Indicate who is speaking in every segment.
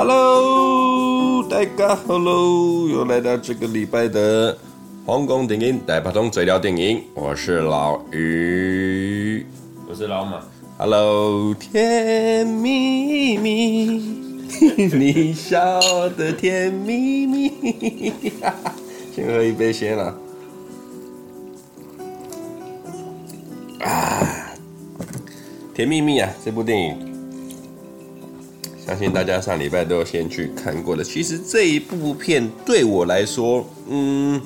Speaker 1: Hello，大家好喽，又来到这个礼拜的皇宫电影大不同嘴聊电影，我是老于，
Speaker 2: 我是老马。
Speaker 1: Hello，甜蜜蜜，你笑得甜蜜蜜，先喝一杯先啦。啊，甜蜜蜜啊，这部电影。相信大家上礼拜都有先去看过了。其实这一部片对我来说，嗯，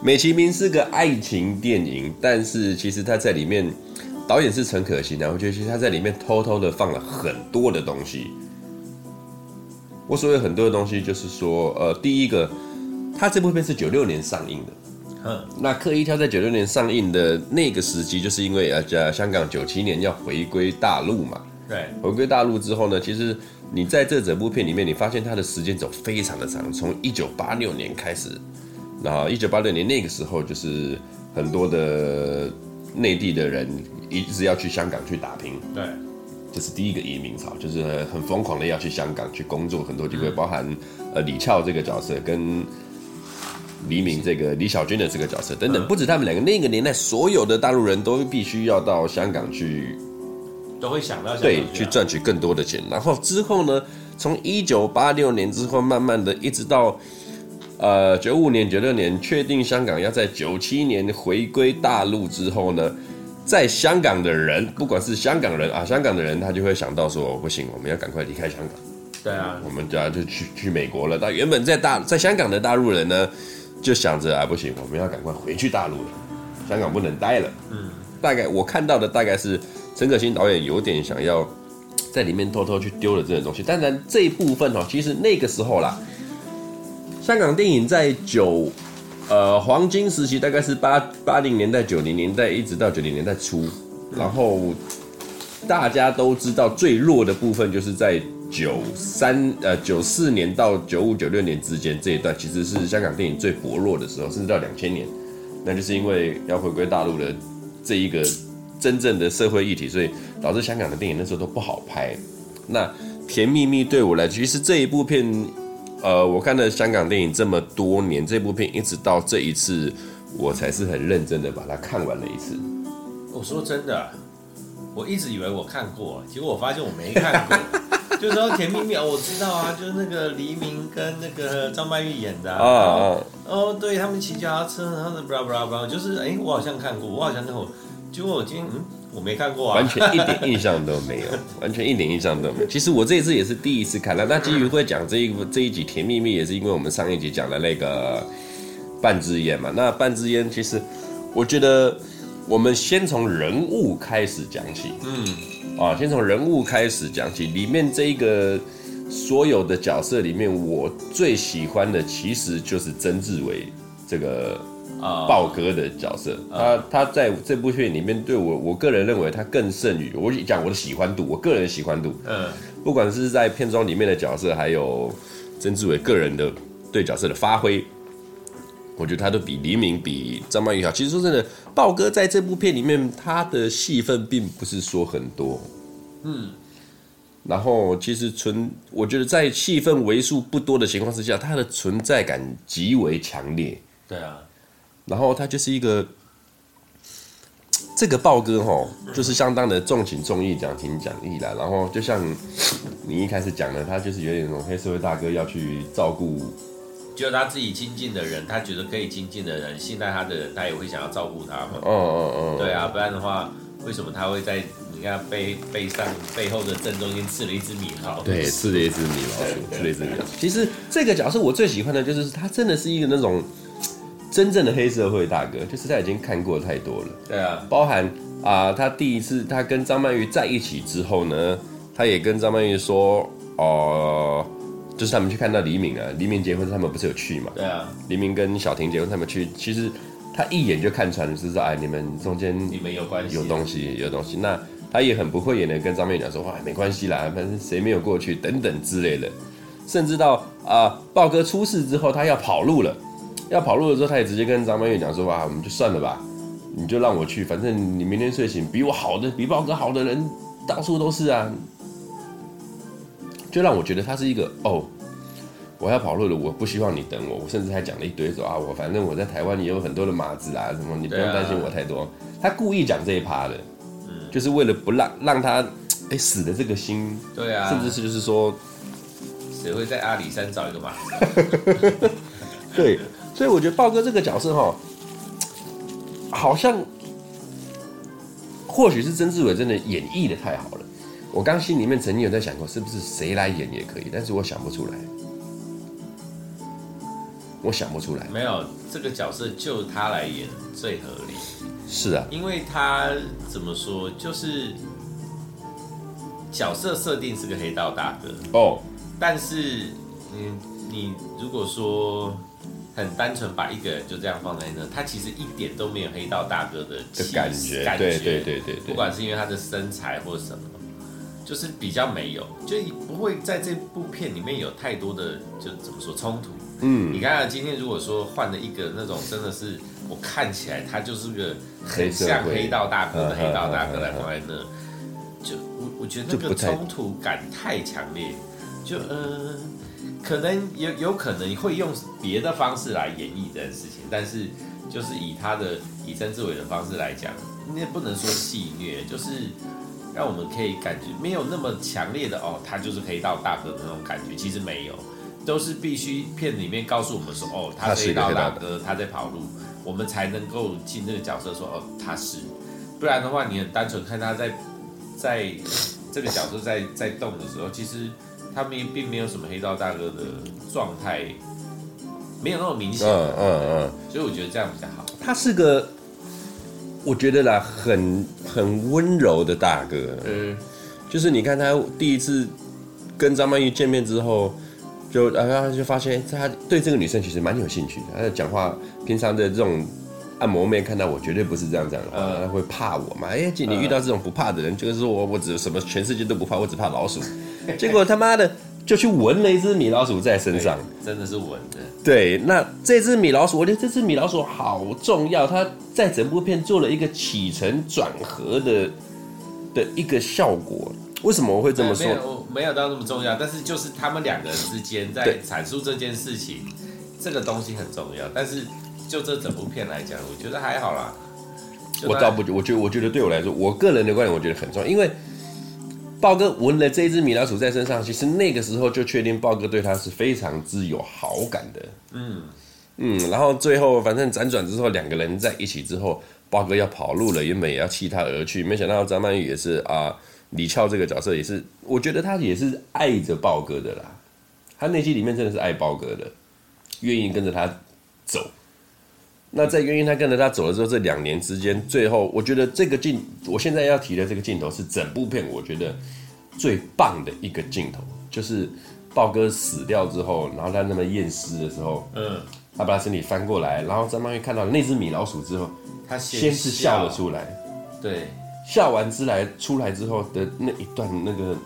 Speaker 1: 美其名是个爱情电影，但是其实它在里面，导演是陈可辛然后觉得其实他在里面偷偷的放了很多的东西。我所谓很多的东西，就是说，呃，第一个，他这部片是九六年上映的，嗯，那刻意挑在九六年上映的那个时机，就是因为呃，在香港九七年要回归大陆嘛。
Speaker 2: 对，
Speaker 1: 回归大陆之后呢，其实你在这整部片里面，你发现它的时间走非常的长，从一九八六年开始，然后一九八六年那个时候，就是很多的内地的人一直要去香港去打拼，
Speaker 2: 对，
Speaker 1: 这是第一个移民潮，就是很疯狂的要去香港去工作，很多机会，包含呃李翘这个角色跟黎明这个李小军的这个角色等等，不止他们两个，那个年代所有的大陆人都必须要到香港去。
Speaker 2: 都会想到
Speaker 1: 对，去赚取更多的钱，然后之后呢，从一九八六年之后，慢慢的一直到呃九五年、九六年，确定香港要在九七年回归大陆之后呢，在香港的人，不管是香港人啊，香港的人他就会想到说，不行，我们要赶快离开香港。
Speaker 2: 对啊，
Speaker 1: 我们就要就去去美国了。那原本在大在香港的大陆人呢，就想着啊，不行，我们要赶快回去大陆了，香港不能待了。嗯，大概我看到的大概是。陈可辛导演有点想要在里面偷偷去丢了这个东西，当然这一部分哦，其实那个时候啦，香港电影在九呃黄金时期，大概是八八零年代、九零年代一直到九零年代初，然后大家都知道最弱的部分就是在九三呃九四年到九五九六年之间这一段，其实是香港电影最薄弱的时候，甚至到两千年，那就是因为要回归大陆的这一个。真正的社会议题，所以导致香港的电影那时候都不好拍。那《甜蜜蜜》对我来说，其实这一部片，呃，我看了香港电影这么多年，这部片一直到这一次，我才是很认真的把它看完了一次。
Speaker 2: 我说真的，我一直以为我看过，结果我发现我没看过。就是说《甜蜜蜜》，我知道啊，就是那个黎明跟那个张曼玉演的啊。哦，哦，对他们骑脚踏车，然后布拉布拉布拉，就是哎，我好像看过，我好像看过。结果我今天嗯，我没看过啊，
Speaker 1: 完全一点印象都没有，完全一点印象都没有。其实我这一次也是第一次看了。那基于会讲这一这一集《甜蜜蜜》，也是因为我们上一集讲的那个半支烟嘛。那半支烟，其实我觉得我们先从人物开始讲起，嗯，啊，先从人物开始讲起。里面这一个所有的角色里面，我最喜欢的其实就是曾志伟这个。豹哥的角色，他他在这部片里面对我，我个人认为他更胜于我讲我的喜欢度，我个人的喜欢度，嗯，不管是在片中里面的角色，还有曾志伟个人的对角色的发挥，我觉得他都比黎明、比张曼玉好。其实说真的，豹哥在这部片里面他的戏份并不是说很多，嗯，然后其实存，我觉得在戏份为数不多的情况之下，他的存在感极为强烈，
Speaker 2: 对啊。
Speaker 1: 然后他就是一个，这个豹哥吼，就是相当的重情重义、讲情讲义啦。然后就像你一开始讲的，他就是有点那种黑社会大哥要去照顾，
Speaker 2: 就他自己亲近的人，他觉得可以亲近的人、信赖他的人，他也会想要照顾他嘛。嗯嗯嗯。对啊，不然的话，为什么他会在你看背背上背后的正中间刺了一只米老鼠？
Speaker 1: 对，刺了一只米老鼠，刺了一只米老鼠。其实这个角色我最喜欢的就是他，真的是一个那种。真正的黑社会大哥，就是他已经看过太多了。
Speaker 2: 对啊，
Speaker 1: 包含啊、呃，他第一次他跟张曼玉在一起之后呢，他也跟张曼玉说，哦、呃，就是他们去看到黎明啊，黎明结婚他们不是有去嘛？
Speaker 2: 对啊，
Speaker 1: 黎明跟小婷结婚他们去，其实他一眼就看穿了，是说哎，你们中间
Speaker 2: 你们有关系，
Speaker 1: 有东西，有东西。那他也很不讳言的跟张曼玉讲说，哇，没关系啦，反正谁没有过去等等之类的，甚至到啊，豹、呃、哥出事之后，他要跑路了。要跑路的时候，他也直接跟张曼玉讲说：“啊，我们就算了吧，你就让我去，反正你明天睡醒比我好的，比豹哥好的人到处都是啊。”就让我觉得他是一个哦，我要跑路了，我不希望你等我，我甚至还讲了一堆说啊，我反正我在台湾也有很多的马子啊，什么你不用担心我太多。他故意讲这一趴的，就是为了不让让他哎死的这个心，
Speaker 2: 对啊，
Speaker 1: 甚至是就是说，
Speaker 2: 谁会在阿里山找一个马子？
Speaker 1: 对，所以我觉得豹哥这个角色哈，好像或许是曾志伟真的演绎的太好了。我刚心里面曾经有在想过，是不是谁来演也可以，但是我想不出来，我想不出来。
Speaker 2: 没有这个角色就他来演最合理。
Speaker 1: 是啊，
Speaker 2: 因为他怎么说，就是角色设定是个黑道大哥哦，但是你你如果说很单纯把一个人就这样放在那，他其实一点都没有黑道大哥的
Speaker 1: 感觉，感觉，对对对对，
Speaker 2: 不管是因为他的身材或什么，就是比较没有，就不会在这部片里面有太多的就怎么说冲突。嗯，你看看今天如果说换了一个那种真的是。我看起来他就是个很像黑道大哥的黑道大哥来放在那，就我我觉得那个冲突感太强烈，就呃，可能有有可能会用别的方式来演绎这件事情，但是就是以他的以曾志伟的方式来讲，那不能说戏虐，就是让我们可以感觉没有那么强烈的哦，他就是黑道大哥的那种感觉，其实没有，都是必须片里面告诉我们说哦，他是黑道大哥，他在跑路。我们才能够进这个角色，说哦，他是，不然的话，你很单纯看他在在这个角色在在动的时候，其实他们并没有什么黑道大哥的状态，没有那么明显。嗯嗯嗯。所以我觉得这样比较好。
Speaker 1: 他是个，我觉得啦，很很温柔的大哥。嗯。就是你看他第一次跟张曼玉见面之后。就然后他就发现他对这个女生其实蛮有兴趣的。他讲话平常的这种按摩妹看到我绝对不是这样讲的话，他会怕我嘛？哎，姐，你遇到这种不怕的人，就是说我我只什么全世界都不怕，我只怕老鼠。结果他妈的就去闻了一只米老鼠在身上，
Speaker 2: 真的是闻的。
Speaker 1: 对，那这只米老鼠，我觉得这只米老鼠好重要，它在整部片做了一个起承转合的的一个效果。为什么我会这么说？
Speaker 2: 没有，没有到那么重要，但是就是他们两个人之间在阐述这件事情，这个东西很重要。但是就这整部片来讲，我觉得还好啦。
Speaker 1: 我倒不，我觉得，我觉得对我来说，我个人的观点，我觉得很重要。因为豹哥闻了这只米老鼠在身上，其实那个时候就确定豹哥对他是非常之有好感的。嗯嗯，然后最后反正辗转之后，两个人在一起之后，豹哥要跑路了，原本也要弃他而去，没想到张曼玉也是啊。李翘这个角色也是，我觉得他也是爱着豹哥的啦。他内心里面真的是爱豹哥的，愿意跟着他走。那在愿意他跟着他走了之后，这两年之间，最后我觉得这个镜，我现在要提的这个镜头是整部片我觉得最棒的一个镜头，就是豹哥死掉之后，然后他那么验尸的时候，嗯，他把他身体翻过来，然后张曼玉看到那只米老鼠之后，他先是笑了出来，
Speaker 2: 对。
Speaker 1: 笑完之来出来之后的那一段那个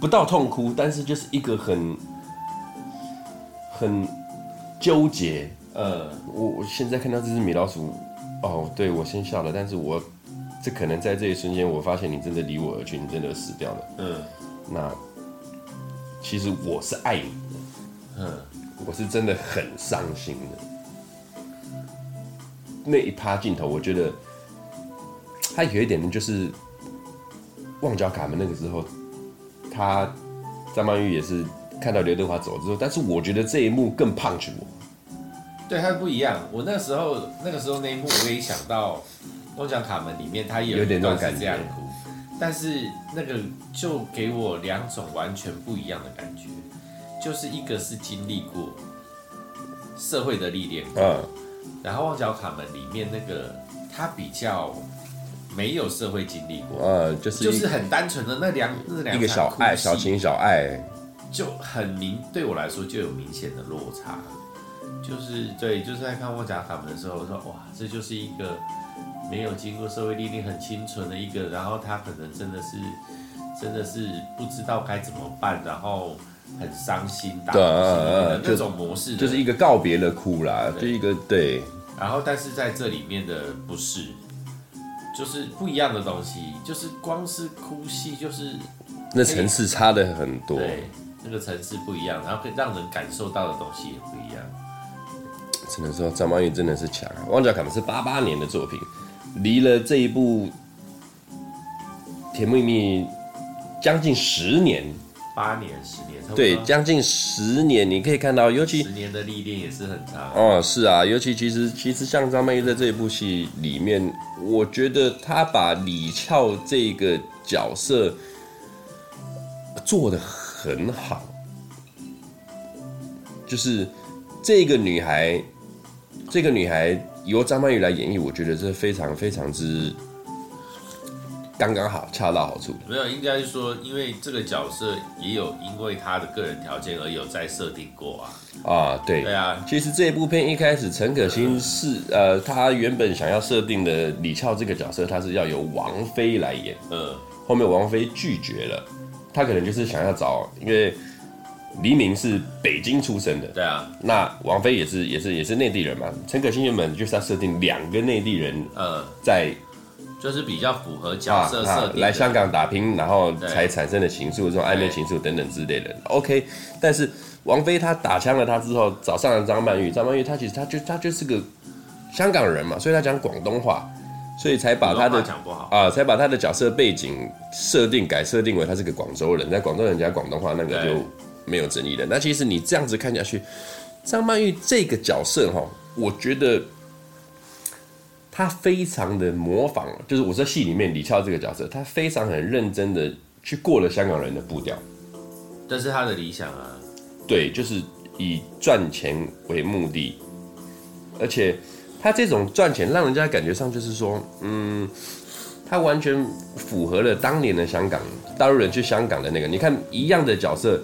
Speaker 1: 不到痛哭，但是就是一个很很纠结。呃，我我现在看到这只米老鼠，哦，对，我先笑了，但是我这可能在这一瞬间，我发现你真的离我而去，你真的死掉了。嗯，那其实我是爱你的，嗯，我是真的很伤心的。那一趴镜头，我觉得。他有一点呢就是旺角卡门那个时候，他张曼玉也是看到刘德华走之后，但是我觉得这一幕更 punch 我。
Speaker 2: 对，它不一样。我那个时候那个时候那一幕，我也想到旺角卡门里面，它也有点段是这样哭，但是那个就给我两种完全不一样的感觉，就是一个是经历过社会的历练，嗯，然后旺角卡门里面那个他比较。没有社会经历过，呃，就是就是很单纯的那两那两
Speaker 1: 一个小爱小情小爱，
Speaker 2: 就很明对我来说就有明显的落差，就是对，就是在看旺角卡门的时候，我说哇，这就是一个没有经过社会历练很清纯的一个，然后他可能真的是真的是不知道该怎么办，然后很伤心打的那种模式
Speaker 1: 就，就是一个告别的哭啦，就一个对，
Speaker 2: 然后但是在这里面的不是。就是不一样的东西，就是光是哭戏，就是
Speaker 1: 那层次差的很多，
Speaker 2: 对，那个层次不一样，然后可以让人感受到的东西也不一样。
Speaker 1: 只能说张曼玉真的是强啊！《旺角卡门》是八八年的作品，离了这一部《甜蜜蜜》将近十年，
Speaker 2: 八年、十年，
Speaker 1: 对，将近十年。你可以看到，尤其
Speaker 2: 十年的历练也是很长。
Speaker 1: 哦，是啊，尤其其实其实像张曼玉在这一部戏里面，我觉得她把李翘这个角色做的很好，就是这个女孩。这个女孩由张曼玉来演绎，我觉得是非常非常之刚刚好，恰到好处。
Speaker 2: 没有，应该是说，因为这个角色也有因为她的个人条件而有在设定过啊。
Speaker 1: 啊，对，
Speaker 2: 对啊。
Speaker 1: 其实这一部片一开始，陈可辛是呃，她原本想要设定的李翘这个角色，她是要由王菲来演。嗯。后面王菲拒绝了，她可能就是想要找，因为。黎明是北京出生的，
Speaker 2: 对啊，
Speaker 1: 那王菲也是也是也是内地人嘛。陈可辛原本就是要设定两个内地人，呃，在
Speaker 2: 就是比较符合角色设定，
Speaker 1: 来香港打拼，然后才产生的情愫，这种暧昧情愫等等之类的。OK，但是王菲她打枪了他之后，找上了张曼玉，张曼玉她其实她就她就是个香港人嘛，所以她讲广东话，所以才把她的讲不好。啊，才把她的角色背景设定改设定为她是个广州人，在广州人讲广东话那个就。没有争议的。那其实你这样子看下去，张曼玉这个角色哈，我觉得她非常的模仿，就是我在戏里面李翘这个角色，她非常很认真的去过了香港人的步调。
Speaker 2: 这是她的理想啊。
Speaker 1: 对，就是以赚钱为目的，而且她这种赚钱，让人家感觉上就是说，嗯，她完全符合了当年的香港大陆人去香港的那个。你看一样的角色。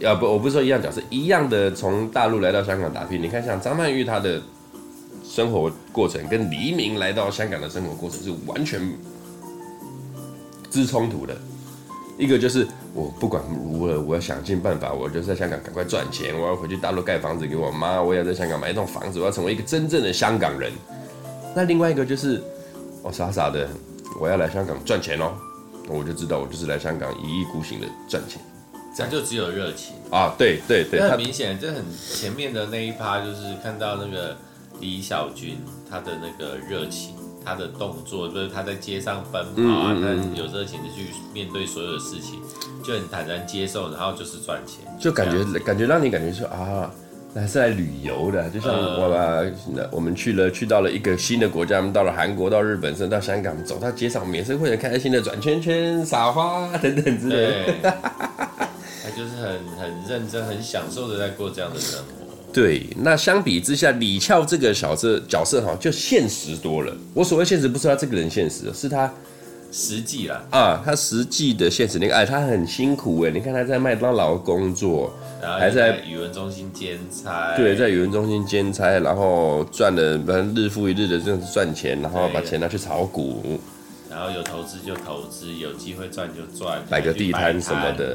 Speaker 1: 要不，我不是说一样角色，一样的从大陆来到香港打拼。你看，像张曼玉她的生活过程，跟黎明来到香港的生活过程是完全之冲突的。一个就是我不管如何，我要想尽办法，我就在香港赶快赚钱，我要回去大陆盖房子给我妈，我要在香港买一栋房子，我要成为一个真正的香港人。那另外一个就是我傻傻的，我要来香港赚钱哦，我就知道我就是来香港一意孤行的赚钱。
Speaker 2: 这样就只有热情。
Speaker 1: 啊！对对对，
Speaker 2: 很明显，这很前面的那一趴就是看到那个李小军他的那个热情，他的动作，就是他在街上奔跑啊，他有热情的去面对所有的事情，就很坦然接受，然后就是赚钱，
Speaker 1: 就感觉感觉让你感觉说啊，还是来旅游的，就像我们我们去了去到了一个新的国家，我们到了韩国，到日本，甚至到香港，走到街上，也是会很开心的转圈圈、撒花等等之类的。
Speaker 2: 就是很很认真、很享受的在过这样的生活。
Speaker 1: 对，那相比之下，李翘这个小色角色哈，就现实多了。我所谓现实，不是他这个人现实，是他
Speaker 2: 实际啦。
Speaker 1: 啊，他实际的现实你看，哎，他很辛苦哎。你看他在麦当劳工作，还在
Speaker 2: 语文中心兼差。
Speaker 1: 对，在语文中心兼差，然后赚了反正日复一日的这样子赚钱，然后把钱拿去炒股，
Speaker 2: 然后有投资就投资，有机会赚就赚，
Speaker 1: 摆个地摊什么的。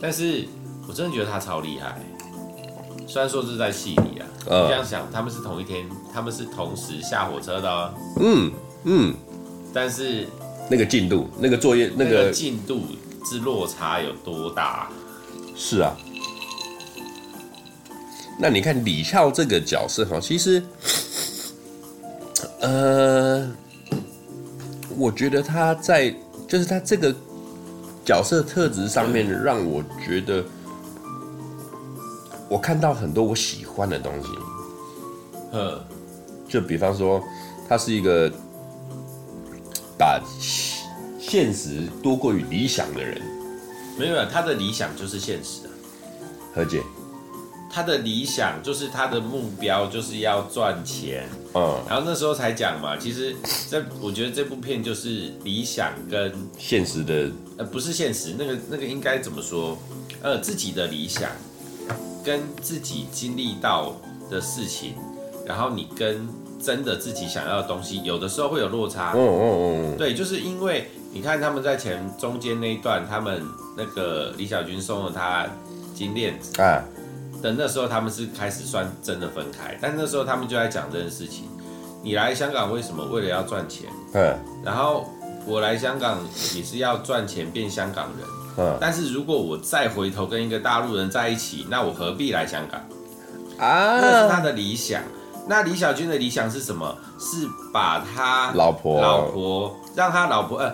Speaker 2: 但是我真的觉得他超厉害，虽然说是在戏里啊，嗯、这样想他们是同一天，他们是同时下火车的、啊嗯，嗯嗯，但是
Speaker 1: 那个进度，那个作业，那个
Speaker 2: 进度之落差有多大？
Speaker 1: 是啊，那你看李翘这个角色哈，其实，呃，我觉得他在就是他这个。角色特质上面让我觉得，我看到很多我喜欢的东西。嗯，就比方说，他是一个把现实多过于理想的人。
Speaker 2: 没有，他的理想就是现实啊。
Speaker 1: 何解？
Speaker 2: 他的理想就是他的目标就是要赚钱。嗯，然后那时候才讲嘛，其实这我觉得这部片就是理想跟
Speaker 1: 现实的。
Speaker 2: 呃，不是现实，那个那个应该怎么说？呃，自己的理想跟自己经历到的事情，然后你跟真的自己想要的东西，有的时候会有落差。嗯嗯嗯。对，就是因为你看他们在前中间那一段，他们那个李小军送了他金链子啊，等那时候他们是开始算真的分开，但那时候他们就在讲这件事情。你来香港为什么？为了要赚钱。嗯。然后。我来香港也是要赚钱变香港人，嗯，但是如果我再回头跟一个大陆人在一起，那我何必来香港？啊，那是他的理想。那李小军的理想是什么？是把他
Speaker 1: 老婆
Speaker 2: 老婆让他老婆呃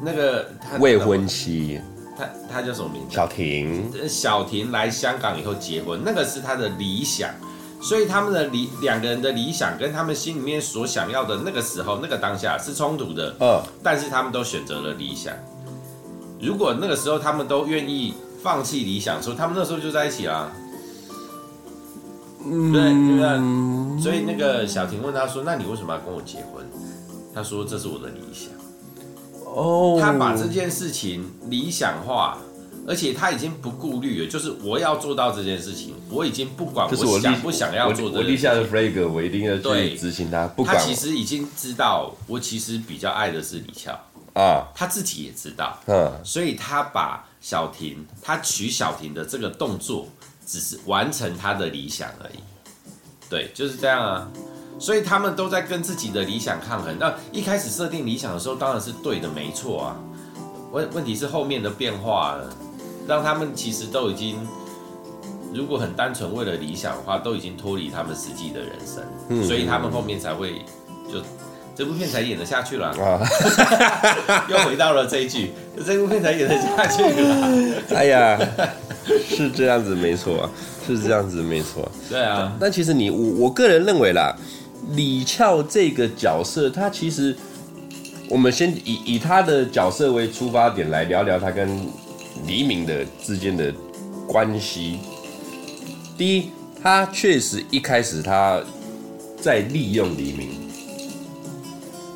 Speaker 2: 那个他
Speaker 1: 未婚妻，
Speaker 2: 他他叫什么名字？
Speaker 1: 小婷。
Speaker 2: 小婷来香港以后结婚，那个是他的理想。所以他们的理两个人的理想跟他们心里面所想要的那个时候那个当下是冲突的。嗯，但是他们都选择了理想。如果那个时候他们都愿意放弃理想，说他们那时候就在一起了。嗯，对，对对。所以那个小婷问他说：“那你为什么要跟我结婚？”他说：“这是我的理想。”哦，他把这件事情理想化。而且他已经不顾虑了，就是我要做到这件事情，我已经不管我想不想要做的。
Speaker 1: 我立下的 flag，我一定要去执行它。不管
Speaker 2: 他其实已经知道，我其实比较爱的是李翘啊，他自己也知道，嗯，所以他把小婷，他娶小婷的这个动作，只是完成他的理想而已。对，就是这样啊。所以他们都在跟自己的理想抗衡。那一开始设定理想的时候，当然是对的，没错啊。问问题是后面的变化了。让他们其实都已经，如果很单纯为了理想的话，都已经脱离他们实际的人生，嗯、所以他们后面才会就这部片才演得下去了。啊、又回到了这一句，这部片才演得下去了。
Speaker 1: 哎呀，是这样子没错，是这样子没错。
Speaker 2: 对啊，
Speaker 1: 但其实你我我个人认为啦，李翘这个角色，他其实我们先以以他的角色为出发点来聊聊他跟。黎明的之间的关系，第一，他确实一开始他在利用黎明，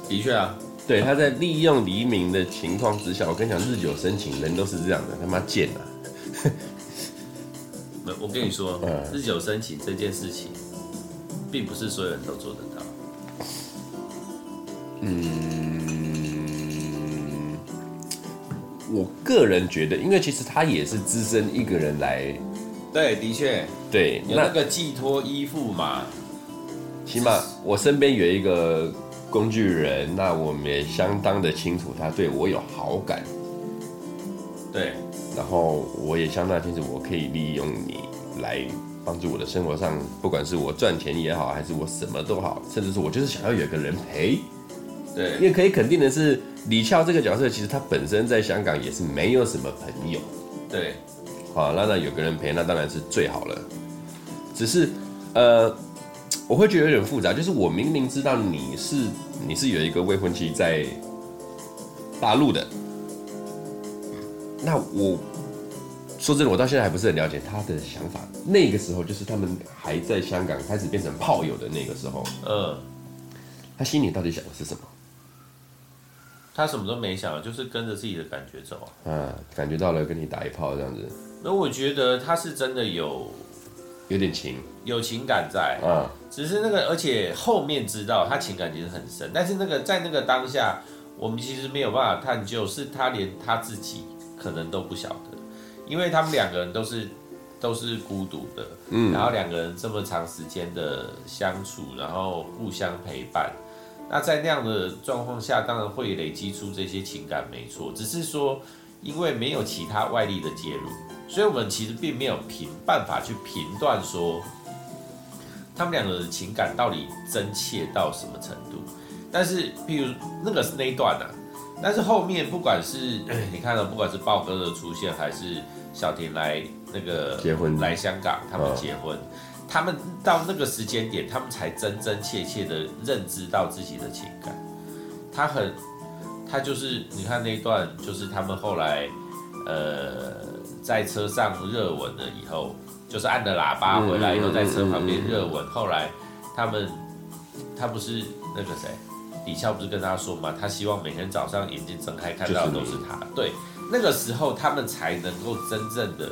Speaker 2: 的确啊，
Speaker 1: 对，他在利用黎明的情况之下，我跟你讲，日久生情，人都是这样的，他妈贱啊！
Speaker 2: 我跟你说，日久生情这件事情，并不是所有人都做得到。
Speaker 1: 嗯。我个人觉得，因为其实他也是只身一个人来，
Speaker 2: 对，的确，
Speaker 1: 对，
Speaker 2: 有那个寄托依附嘛。
Speaker 1: 起码我身边有一个工具人，那我们也相当的清楚他对我有好感。
Speaker 2: 对，
Speaker 1: 然后我也相当清楚，我可以利用你来帮助我的生活上，不管是我赚钱也好，还是我什么都好，甚至是我就是想要有个人陪。
Speaker 2: 对，
Speaker 1: 因为可以肯定的是，李翘这个角色其实他本身在香港也是没有什么朋友。
Speaker 2: 对，
Speaker 1: 好，那那有个人陪，那当然是最好了。只是，呃，我会觉得有点复杂，就是我明明知道你是你是有一个未婚妻在大陆的，那我说真的，我到现在还不是很了解他的想法。那个时候就是他们还在香港开始变成炮友的那个时候，嗯，他心里到底想的是什么？
Speaker 2: 他什么都没想，就是跟着自己的感觉走。
Speaker 1: 啊，感觉到了跟你打一炮这样子。
Speaker 2: 那我觉得他是真的有，
Speaker 1: 有点情，
Speaker 2: 有情感在。啊，只是那个，而且后面知道他情感其实很深，但是那个在那个当下，我们其实没有办法探究，是他连他自己可能都不晓得，因为他们两个人都是都是孤独的，嗯，然后两个人这么长时间的相处，然后互相陪伴。那在那样的状况下，当然会累积出这些情感，没错。只是说，因为没有其他外力的介入，所以我们其实并没有凭办法去评断说，他们两个的情感到底真切到什么程度。但是，譬如那个是那一段啊，但是后面不管是 你看到，不管是豹哥的出现，还是小婷来那个
Speaker 1: 结婚
Speaker 2: 来香港，他们结婚。他们到那个时间点，他们才真真切切的认知到自己的情感。他很，他就是你看那一段，就是他们后来，呃，在车上热吻了以后，就是按了喇叭回来以后，在车旁边热吻。后来他们，他不是那个谁，李翘不是跟他说嘛？他希望每天早上眼睛睁开看到的都是他。对，那个时候他们才能够真正的。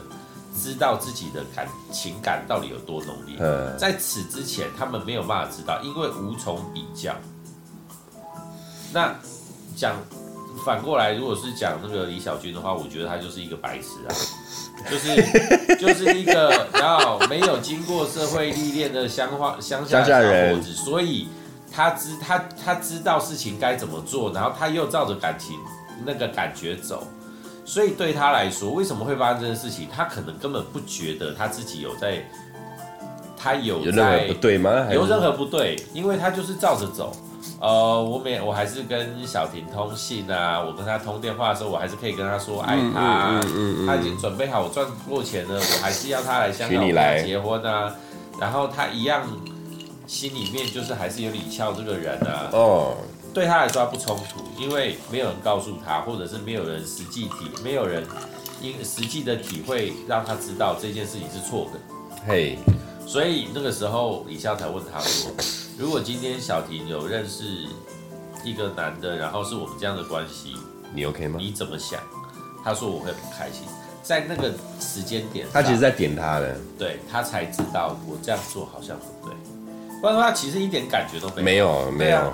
Speaker 2: 知道自己的感情感到底有多浓烈，在此之前他们没有办法知道，因为无从比较。那讲反过来，如果是讲那个李小军的话，我觉得他就是一个白痴啊，就是 就是一个然后没有经过社会历练的乡话乡下小伙子，所以他知他他知道事情该怎么做，然后他又照着感情那个感觉走。所以对他来说，为什么会发生这件事情？他可能根本不觉得他自己有在，他有在
Speaker 1: 有任何不对吗？
Speaker 2: 有任何不对，因为他就是照着走。呃，我每我还是跟小婷通信啊，我跟他通电话的时候，我还是可以跟他说爱他，他已经准备好我赚过钱了，我还是要他来香港结婚啊。然后他一样心里面就是还是有李翘这个人啊。哦，对他来说他不冲突，因为没有人告诉他，或者是没有人实际体，没有人因实际的体会让他知道这件事情是错的。嘿。所以那个时候，李笑才问他说：“如果今天小婷有认识一个男的，然后是我们这样的关系，
Speaker 1: 你 OK 吗？
Speaker 2: 你怎么想？”他说：“我会不开心。”在那个时间点，
Speaker 1: 他其实在点他的，
Speaker 2: 对他才知道我这样做好像不对。不然的话，其实一点感觉都没有。
Speaker 1: 没有，没有。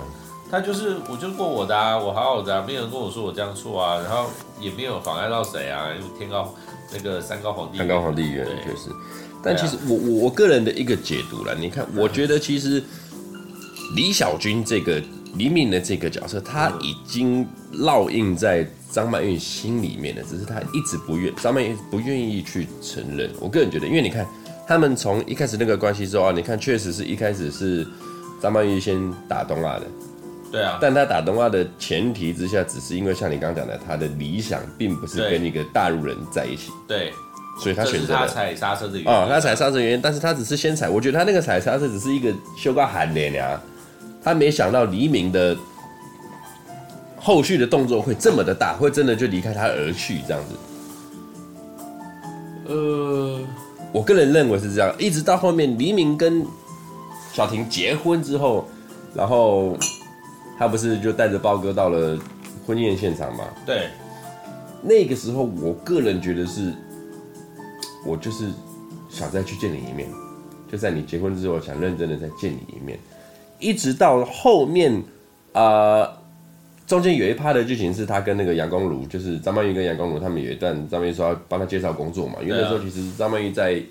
Speaker 2: 他就是我就过我的啊，我好好的啊，没有人跟我说我这样错啊，然后也没有妨碍到谁啊，因为天高那个山高皇帝
Speaker 1: 山高皇帝远，确实。但其实我我我个人的一个解读了，你看，我觉得其实李小军这个黎明的这个角色，他已经烙印在张曼玉心里面了，只是他一直不愿张曼玉不愿意去承认。我个人觉得，因为你看他们从一开始那个关系之后啊，你看确实是一开始是张曼玉先打东亚的，
Speaker 2: 对啊，
Speaker 1: 但他打动画的前提之下，只是因为像你刚刚讲的，他的理想并不是跟一个大陆人在一起，
Speaker 2: 对。
Speaker 1: 所以他选择
Speaker 2: 他踩刹车的原因。
Speaker 1: 哦，他踩刹车原因，但是他只是先踩，我觉得他那个踩刹车只是一个修个喊脸呀，他没想到黎明的后续的动作会这么的大，会真的就离开他而去这样子。呃，我个人认为是这样，一直到后面黎明跟小婷结婚之后，然后他不是就带着豹哥到了婚宴现场吗？
Speaker 2: 对，
Speaker 1: 那个时候我个人觉得是。我就是想再去见你一面，就在你结婚之后，想认真的再见你一面，一直到后面，啊、呃，中间有一趴的剧情是他跟那个杨光如，就是张曼玉跟杨光如他们有一段，张曼玉说要帮他介绍工作嘛，因为那时候其实张曼玉在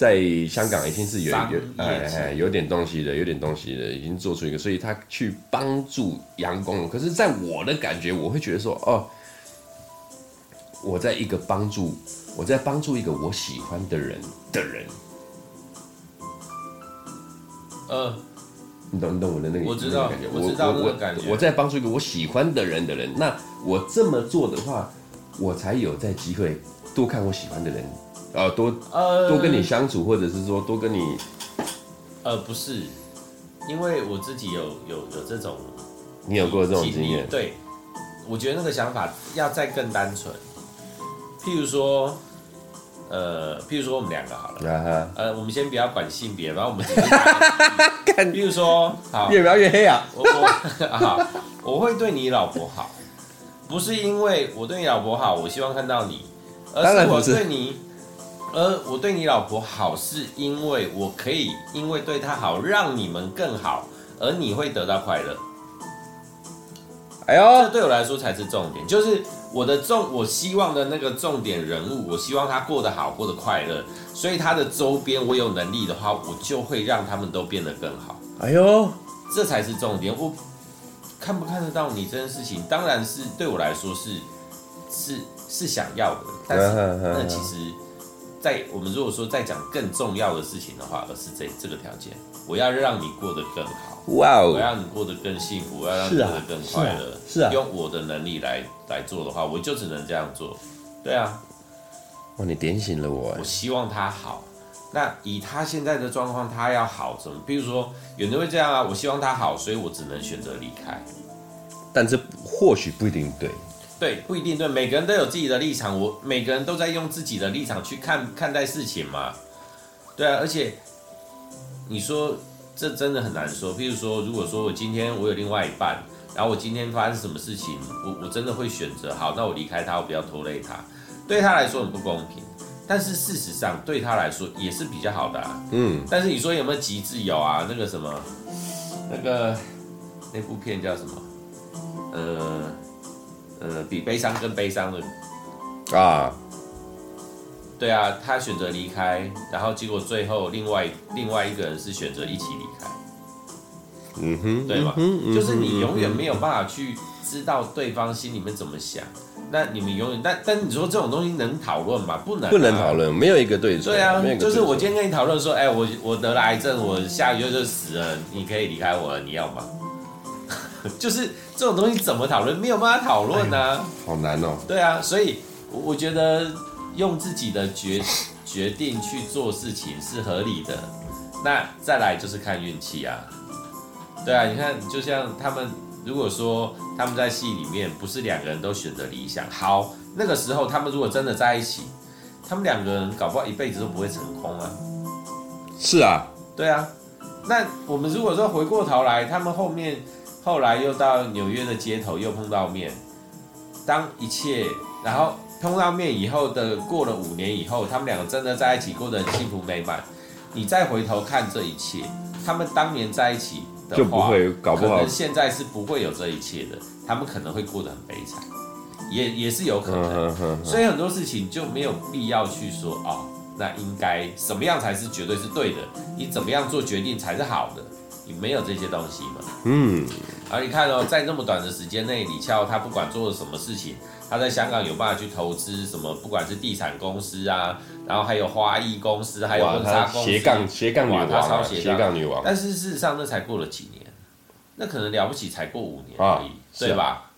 Speaker 1: 在香港已经是有有哎哎有点东西的，有点东西的，已经做出一个，所以他去帮助杨光儒。可是，在我的感觉，我会觉得说，哦，我在一个帮助。我在帮助一个我喜欢的人的人，呃，你懂你懂我的那个
Speaker 2: 我知道感觉，我知道那个感觉。
Speaker 1: 我在帮助一个我喜欢的人的人，那我这么做的话，我才有在机会多看我喜欢的人，呃，多呃多跟你相处，或者是说多跟你，
Speaker 2: 呃，不是，因为我自己有有有这种，
Speaker 1: 你有过这种经验？
Speaker 2: 对，我觉得那个想法要再更单纯。譬如说，呃，譬如说我们两个好了，uh huh. 呃，我们先不要管性别，然后我们只是，譬如说，好，
Speaker 1: 越描越黑啊，
Speaker 2: 我我 好，我会对你老婆好，不是因为我对你老婆好，我希望看到你，而是我对你，而我对你老婆好，是因为我可以因为对她好，让你们更好，而你会得到快乐。
Speaker 1: 哎呦，
Speaker 2: 这对我来说才是重点，就是。我的重，我希望的那个重点人物，我希望他过得好，过得快乐，所以他的周边，我有能力的话，我就会让他们都变得更好。
Speaker 1: 哎呦，
Speaker 2: 这才是重点。我看不看得到你这件事情，当然是对我来说是是是想要的，但是那其实，在我们如果说再讲更重要的事情的话，而是这这个条件，我要让你过得更好。
Speaker 1: 哇哦！
Speaker 2: 我要让你过得更幸福，我要让你过得更快乐。是啊，是啊，用我的能力来来做的话，我就只能这样做。对啊，
Speaker 1: 哇，你点醒了我。
Speaker 2: 我希望他好。那以他现在的状况，他要好怎么？比如说，有人会这样啊，我希望他好，所以我只能选择离开。
Speaker 1: 但这或许不一定对。
Speaker 2: 对，不一定对。每个人都有自己的立场，我每个人都在用自己的立场去看看待事情嘛。对啊，而且你说。这真的很难说。譬如说，如果说我今天我有另外一半，然后我今天发生什么事情，我我真的会选择好，那我离开他，我不要拖累他，对他来说很不公平。但是事实上对他来说也是比较好的啊。嗯。但是你说有没有极致？有啊，那个什么，那个那部片叫什么？呃呃，比悲伤更悲伤的啊。对啊，他选择离开，然后结果最后另外另外一个人是选择一起离开。嗯哼，对吗？嗯哼，就是你永远没有办法去知道对方心里面怎么想，那你们永远，但但你说这种东西能讨论吗？不能、啊，
Speaker 1: 不能讨论，没有一个对错。
Speaker 2: 对啊，就是我今天跟你讨论说，哎、欸，我我得了癌症，我下个月就死了，你可以离开我了，你要吗？就是这种东西怎么讨论？没有办法讨论呢，
Speaker 1: 好难哦。
Speaker 2: 对啊，所以我觉得用自己的决 决定去做事情是合理的。那再来就是看运气啊。对啊，你看，就像他们如果说他们在戏里面不是两个人都选择理想，好，那个时候他们如果真的在一起，他们两个人搞不好一辈子都不会成功啊。
Speaker 1: 是啊，
Speaker 2: 对啊。那我们如果说回过头来，他们后面。后来又到纽约的街头又碰到面，当一切，然后碰到面以后的过了五年以后，他们两个真的在一起过得很幸福美满。你再回头看这一切，他们当年在一起的话，
Speaker 1: 就不会搞不好，
Speaker 2: 可能现在是不会有这一切的，他们可能会过得很悲惨，也也是有可能。所以很多事情就没有必要去说哦，那应该什么样才是绝对是对的？你怎么样做决定才是好的？你没有这些东西嘛？嗯，而你看哦，在那么短的时间内，李翘他不管做了什么事情，他在香港有办法去投资什么，不管是地产公司啊，然后还有花艺公司，还有婚纱公司，斜杠
Speaker 1: 斜杠女王，他超斜杠女王。
Speaker 2: 但是事实上，那才过了几年，那可能了不起才过五年而已，啊、对吧？啊、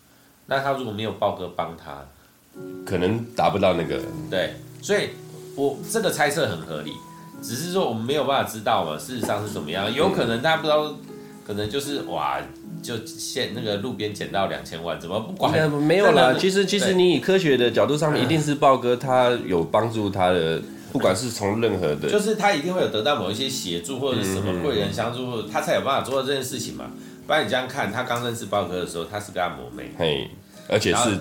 Speaker 2: 那他如果没有豹哥帮他，
Speaker 1: 可能达不到那个。
Speaker 2: 对，所以我这个猜测很合理。只是说我们没有办法知道嘛，事实上是怎么样？有可能大家不知道，可能就是哇，就现那个路边捡到两千万，怎么不管？
Speaker 1: 没有啦，其实其实你以科学的角度上面，一定是豹哥他有帮助他的，不管是从任何的，
Speaker 2: 就是他一定会有得到某一些协助或者是什么贵人相助，他才有办法做到这件事情嘛。不然你这样看，他刚认识豹哥的时候，他是个按摩妹，
Speaker 1: 嘿，而且是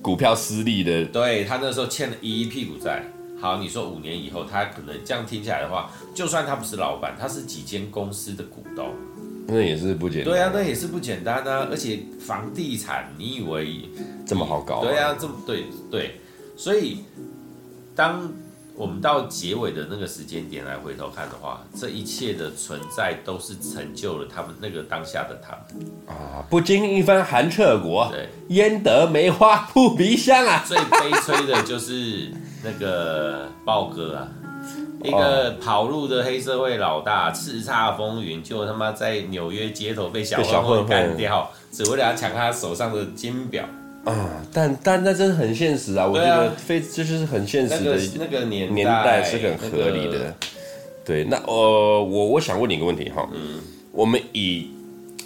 Speaker 1: 股票失利的，
Speaker 2: 对，他那时候欠了一屁股债。好，你说五年以后，他可能这样听起来的话，就算他不是老板，他是几间公司的股东，
Speaker 1: 那也是不简单。
Speaker 2: 对啊，那也是不简单啊！而且房地产，你以为
Speaker 1: 这么好搞？
Speaker 2: 对啊，这么对对，所以当。我们到结尾的那个时间点来回头看的话，这一切的存在都是成就了他们那个当下的他们
Speaker 1: 啊！不经一番寒彻骨，
Speaker 2: 对，
Speaker 1: 焉得梅花扑鼻香啊！
Speaker 2: 最悲催的就是那个豹哥啊，一个跑路的黑社会老大，叱咤风云，就他妈在纽约街头被小混混干掉，只为了要抢他手上的金表。
Speaker 1: 啊，但但那真的很现实啊！我觉得非这就是很现实的
Speaker 2: 那个年
Speaker 1: 年代是很合理的。对，那呃，我我想问你一个问题哈，嗯，我们以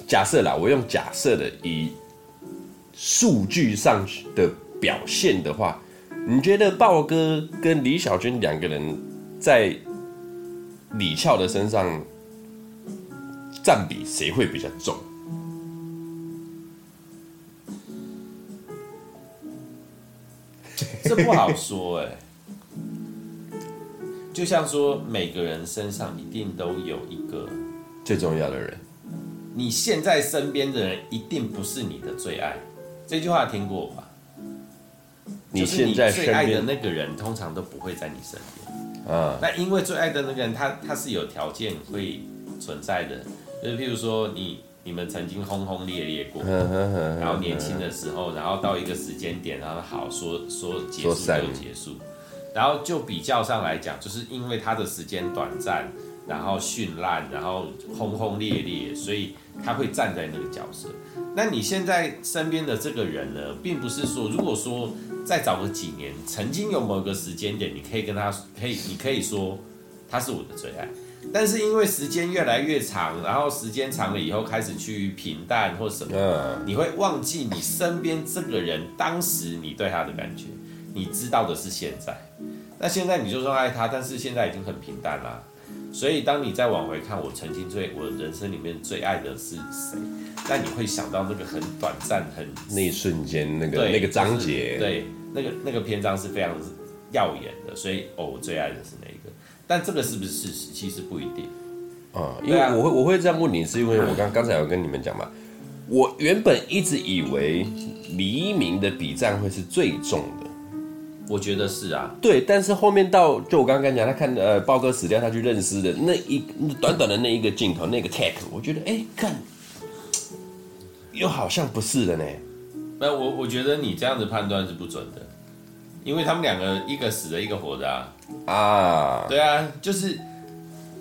Speaker 1: 假设啦，我用假设的以数据上的表现的话，你觉得豹哥跟李小军两个人在李翘的身上占比谁会比较重？
Speaker 2: 这不好说哎，就像说每个人身上一定都有一个
Speaker 1: 最重要的人，
Speaker 2: 你现在身边的人一定不是你的最爱，这句话听过吧？你现在最爱的那个人通常都不会在你身边啊。那因为最爱的那个人，他他是有条件会存在的，就是譬如说你。你们曾经轰轰烈烈过，然后年轻的时候，然后到一个时间点，然后好说说结束就结束，然后就比较上来讲，就是因为他的时间短暂，然后绚烂，然后轰轰烈烈，所以他会站在那个角色。那你现在身边的这个人呢，并不是说，如果说再找个几年，曾经有某个时间点，你可以跟他可以，你可以说他是我的最爱。但是因为时间越来越长，然后时间长了以后开始趋于平淡或什么，你会忘记你身边这个人当时你对他的感觉，你知道的是现在。那现在你就说爱他，但是现在已经很平淡啦。所以当你再往回看，我曾经最我人生里面最爱的是谁？那你会想到那个很短暂、很
Speaker 1: 那一瞬间那个那个章节，
Speaker 2: 对，那个那个篇章是非常耀眼的。所以哦，我最爱的是？但这个是不是事实？其实不一定。
Speaker 1: 啊，因为我会我会这样问你，是因为我刚刚才有跟你们讲嘛，我原本一直以为黎明的比战会是最重的，
Speaker 2: 我觉得是啊，
Speaker 1: 对，但是后面到就我刚刚讲，他看呃豹哥死掉，他去认尸的那一短短的那一个镜头，那个 take，我觉得哎，看又好像不是的呢，
Speaker 2: 那我我觉得你这样子判断是不准的，因为他们两个一个死的，一个活的啊。啊，对啊，就是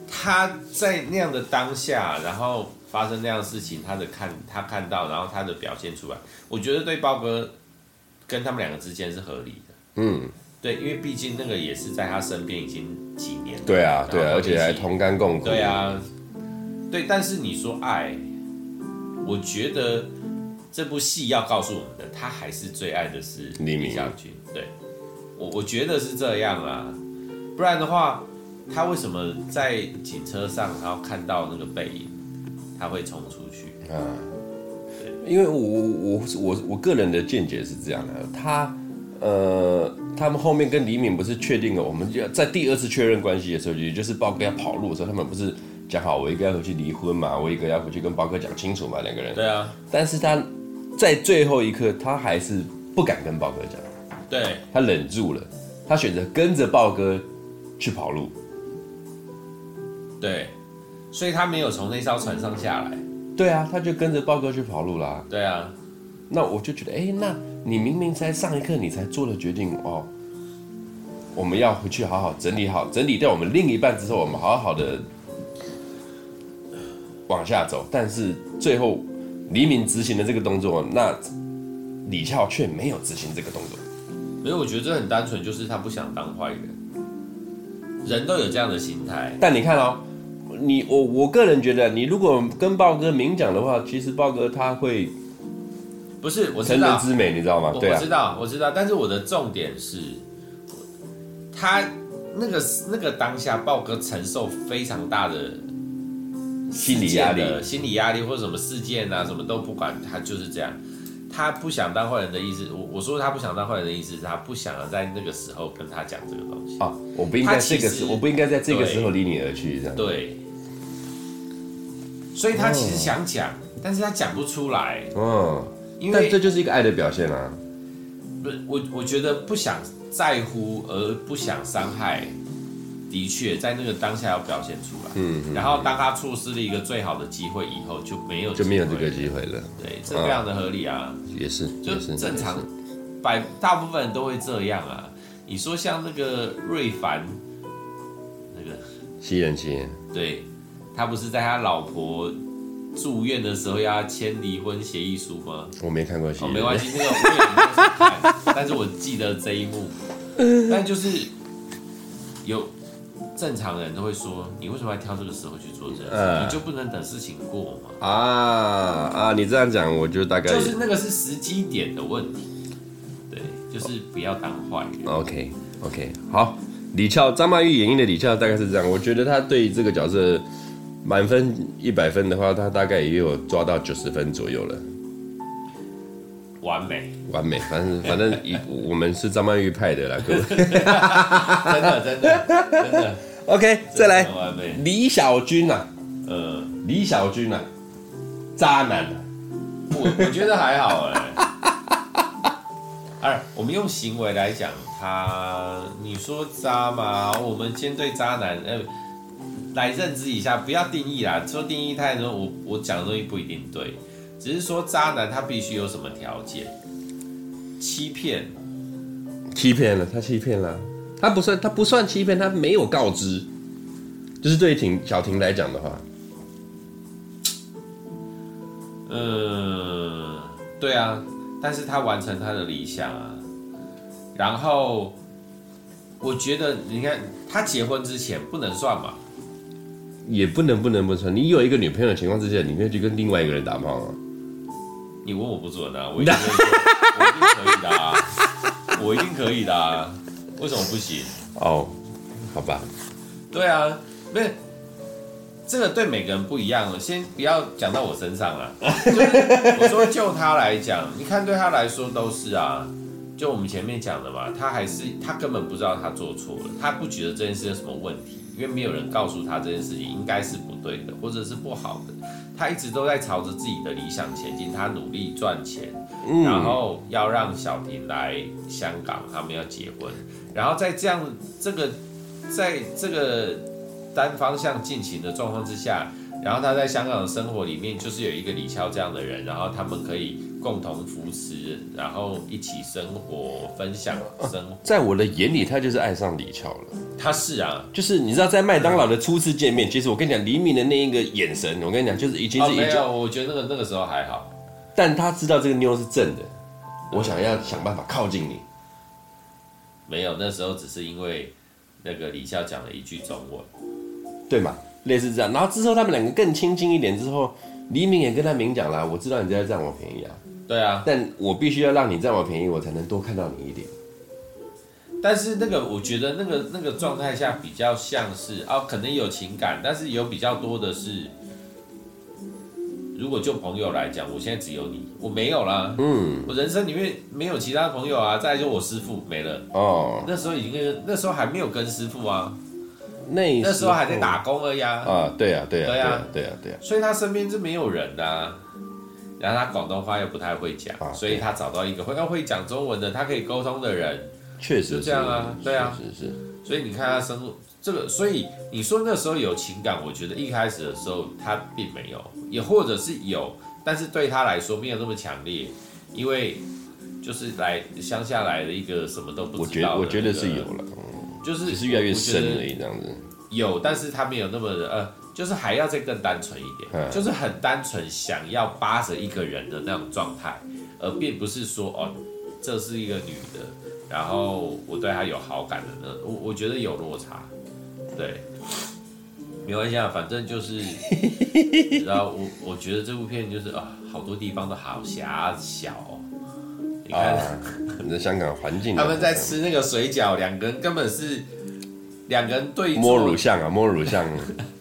Speaker 2: 他在那样的当下，然后发生那样的事情，他的看他看到，然后他的表现出来，我觉得对豹哥跟他们两个之间是合理的。嗯，对，因为毕竟那个也是在他身边已经几年了。
Speaker 1: 对啊，对啊，而且还同甘共苦。
Speaker 2: 对啊，对，但是你说爱，我觉得。这部戏要告诉我们的，他还是最爱的是李小军。对，我我觉得是这样啊，不然的话，他为什么在警车上，然后看到那个背影，他会冲出去？啊，
Speaker 1: 因为我我我我个人的见解是这样的，他呃，他们后面跟李敏不是确定了，我们就在第二次确认关系的时候，也就是豹哥要跑路的时候，他们不是讲好，我一个要回去离婚嘛，我一个要回去跟豹哥讲清楚嘛，两个人。
Speaker 2: 对啊，
Speaker 1: 但是他。在最后一刻，他还是不敢跟豹哥讲，
Speaker 2: 对，
Speaker 1: 他忍住了，他选择跟着豹哥去跑路，
Speaker 2: 对，所以他没有从那艘船上下来，
Speaker 1: 对啊，他就跟着豹哥去跑路啦，
Speaker 2: 对啊，
Speaker 1: 那我就觉得，哎、欸，那你明明在上一刻你才做了决定哦，我们要回去好好整理好，整理掉我们另一半之后，我们好好的往下走，但是最后。黎明执行的这个动作，那李翘却没有执行这个动作。
Speaker 2: 没有，我觉得这很单纯，就是他不想当坏人。人都有这样的心态。
Speaker 1: 但你看哦，你我我个人觉得，你如果跟豹哥明讲的话，其实豹哥他会
Speaker 2: 不是我成人
Speaker 1: 之美，你知道吗？
Speaker 2: 我，我知道，我知道。但是我的重点是，他那个那个当下，豹哥承受非常大的。
Speaker 1: 心理压力，
Speaker 2: 心理压力或者什么事件啊，什么都不管，他就是这样。他不想当坏人的意思，我我说他不想当坏人的意思是他不想要在那个时候跟他讲这个东西。
Speaker 1: 哦，我不应该这个时，我不应该在这个时候离你而去，这样。
Speaker 2: 对。所以他其实想讲，哦、但是他讲不出来。
Speaker 1: 嗯，因为这就是一个爱的表现啊。
Speaker 2: 不是，我我觉得不想在乎而不想伤害。的确，在那个当下要表现出来。嗯，然后当他错失了一个最好的机会以后，就没有
Speaker 1: 就没有这个机会了。
Speaker 2: 对，这非常的合理啊。
Speaker 1: 也是，
Speaker 2: 就正常，百大部分人都会这样啊。你说像那个瑞凡，那个
Speaker 1: 西人妻，
Speaker 2: 对，他不是在他老婆住院的时候要签离婚协议书吗？
Speaker 1: 我没看过戏，哦，
Speaker 2: 没关系，那个我也没有看，但是我记得这一幕，但就是有。正常人都会说，你为什么要挑这个时候去做这个你就不能等事情过吗？
Speaker 1: 啊啊！你这样讲，我就大概
Speaker 2: 就是那个是时机点的问题。对，就是不要当坏人。
Speaker 1: OK OK，好，李翘张曼玉演绎的李翘大概是这样。我觉得他对这个角色满分一百分的话，他大概也有抓到九十分左右了。
Speaker 2: 完美，
Speaker 1: 完美，反正反正以我们是张曼玉派的啦，各位。
Speaker 2: 真的真的真的。
Speaker 1: OK，再来李小军呐，呃，李小军呐，渣男，
Speaker 2: 我我觉得还好哎。哎，我们用行为来讲他，你说渣嘛？我们先对渣男，呃，来认知一下，不要定义啦。说定义太多，我我讲的东西不一定对，只是说渣男他必须有什么条件？欺骗，
Speaker 1: 欺骗了，他欺骗了。他不算，他不算欺骗，他没有告知，就是对婷小婷来讲的话，
Speaker 2: 嗯，对啊，但是他完成他的理想啊，然后我觉得你看他结婚之前不能算嘛，
Speaker 1: 也不能不能不算，你有一个女朋友的情况之下，你可以去跟另外一个人打炮啊？
Speaker 2: 你问我不准啊，我一定我一定可以的啊，我一定可以的啊。为什么不行？
Speaker 1: 哦，oh, 好吧。
Speaker 2: 对啊，不是这个对每个人不一样。先不要讲到我身上了。我说就他来讲，你看对他来说都是啊。就我们前面讲的嘛，他还是他根本不知道他做错了，他不觉得这件事有什么问题，因为没有人告诉他这件事情应该是不对的，或者是不好的。他一直都在朝着自己的理想前进，他努力赚钱，然后要让小婷来香港，他们要结婚。然后在这样这个，在这个单方向进行的状况之下，然后他在香港的生活里面，就是有一个李翘这样的人，然后他们可以共同扶持，然后一起生活，分享生活。
Speaker 1: 在我的眼里，他就是爱上李翘了。
Speaker 2: 他是啊，
Speaker 1: 就是你知道，在麦当劳的初次见面，其实我跟你讲，黎明的那一个眼神，我跟你讲，就是已经是
Speaker 2: 没有，我觉得那个那个时候还好。
Speaker 1: 但他知道这个妞是正的，我想要想办法靠近你。
Speaker 2: 没有，那时候只是因为那个李翘讲了一句中文，
Speaker 1: 对嘛？类似这样。然后之后他们两个更亲近一点之后，黎明也跟他明讲了，我知道你在占我便宜啊。
Speaker 2: 对啊，
Speaker 1: 但我必须要让你占我便宜，我才能多看到你一点。
Speaker 2: 但是那个，我觉得那个那个状态下比较像是哦，可能有情感，但是有比较多的是。如果就朋友来讲，我现在只有你，我没有啦。嗯，我人生里面没有其他朋友啊。再来就我师傅没了。哦，那时候已经那时候还没有跟师傅啊。那那时候还在打工而已啊。
Speaker 1: 啊，对啊，对啊，对啊，对啊，对啊。
Speaker 2: 所以他身边是没有人的啊。然后他广东话又不太会讲，所以他找到一个会要会讲中文的，他可以沟通的人。
Speaker 1: 确实
Speaker 2: 是这样啊，对啊，
Speaker 1: 是是。
Speaker 2: 所以你看他生活。这个，所以你说那时候有情感，我觉得一开始的时候他并没有，也或者是有，但是对他来说没有那么强烈，因为就是来乡下来的一个什么都不知道、那个。
Speaker 1: 我觉得我觉得是有了，嗯、就是只是越来越深而已，这样子。
Speaker 2: 有，但是他没有那么的呃，就是还要再更单纯一点，嗯、就是很单纯想要扒着一个人的那种状态，而并不是说哦，这是一个女的，然后我对她有好感的那，我我觉得有落差。对，没关系啊，反正就是，然后我我觉得这部片就是啊，好多地方都好狭小哦。你看，
Speaker 1: 你在、啊、香港环境，
Speaker 2: 他们在吃那个水饺，两个人根本是两个人对
Speaker 1: 摸乳像啊，摸乳像，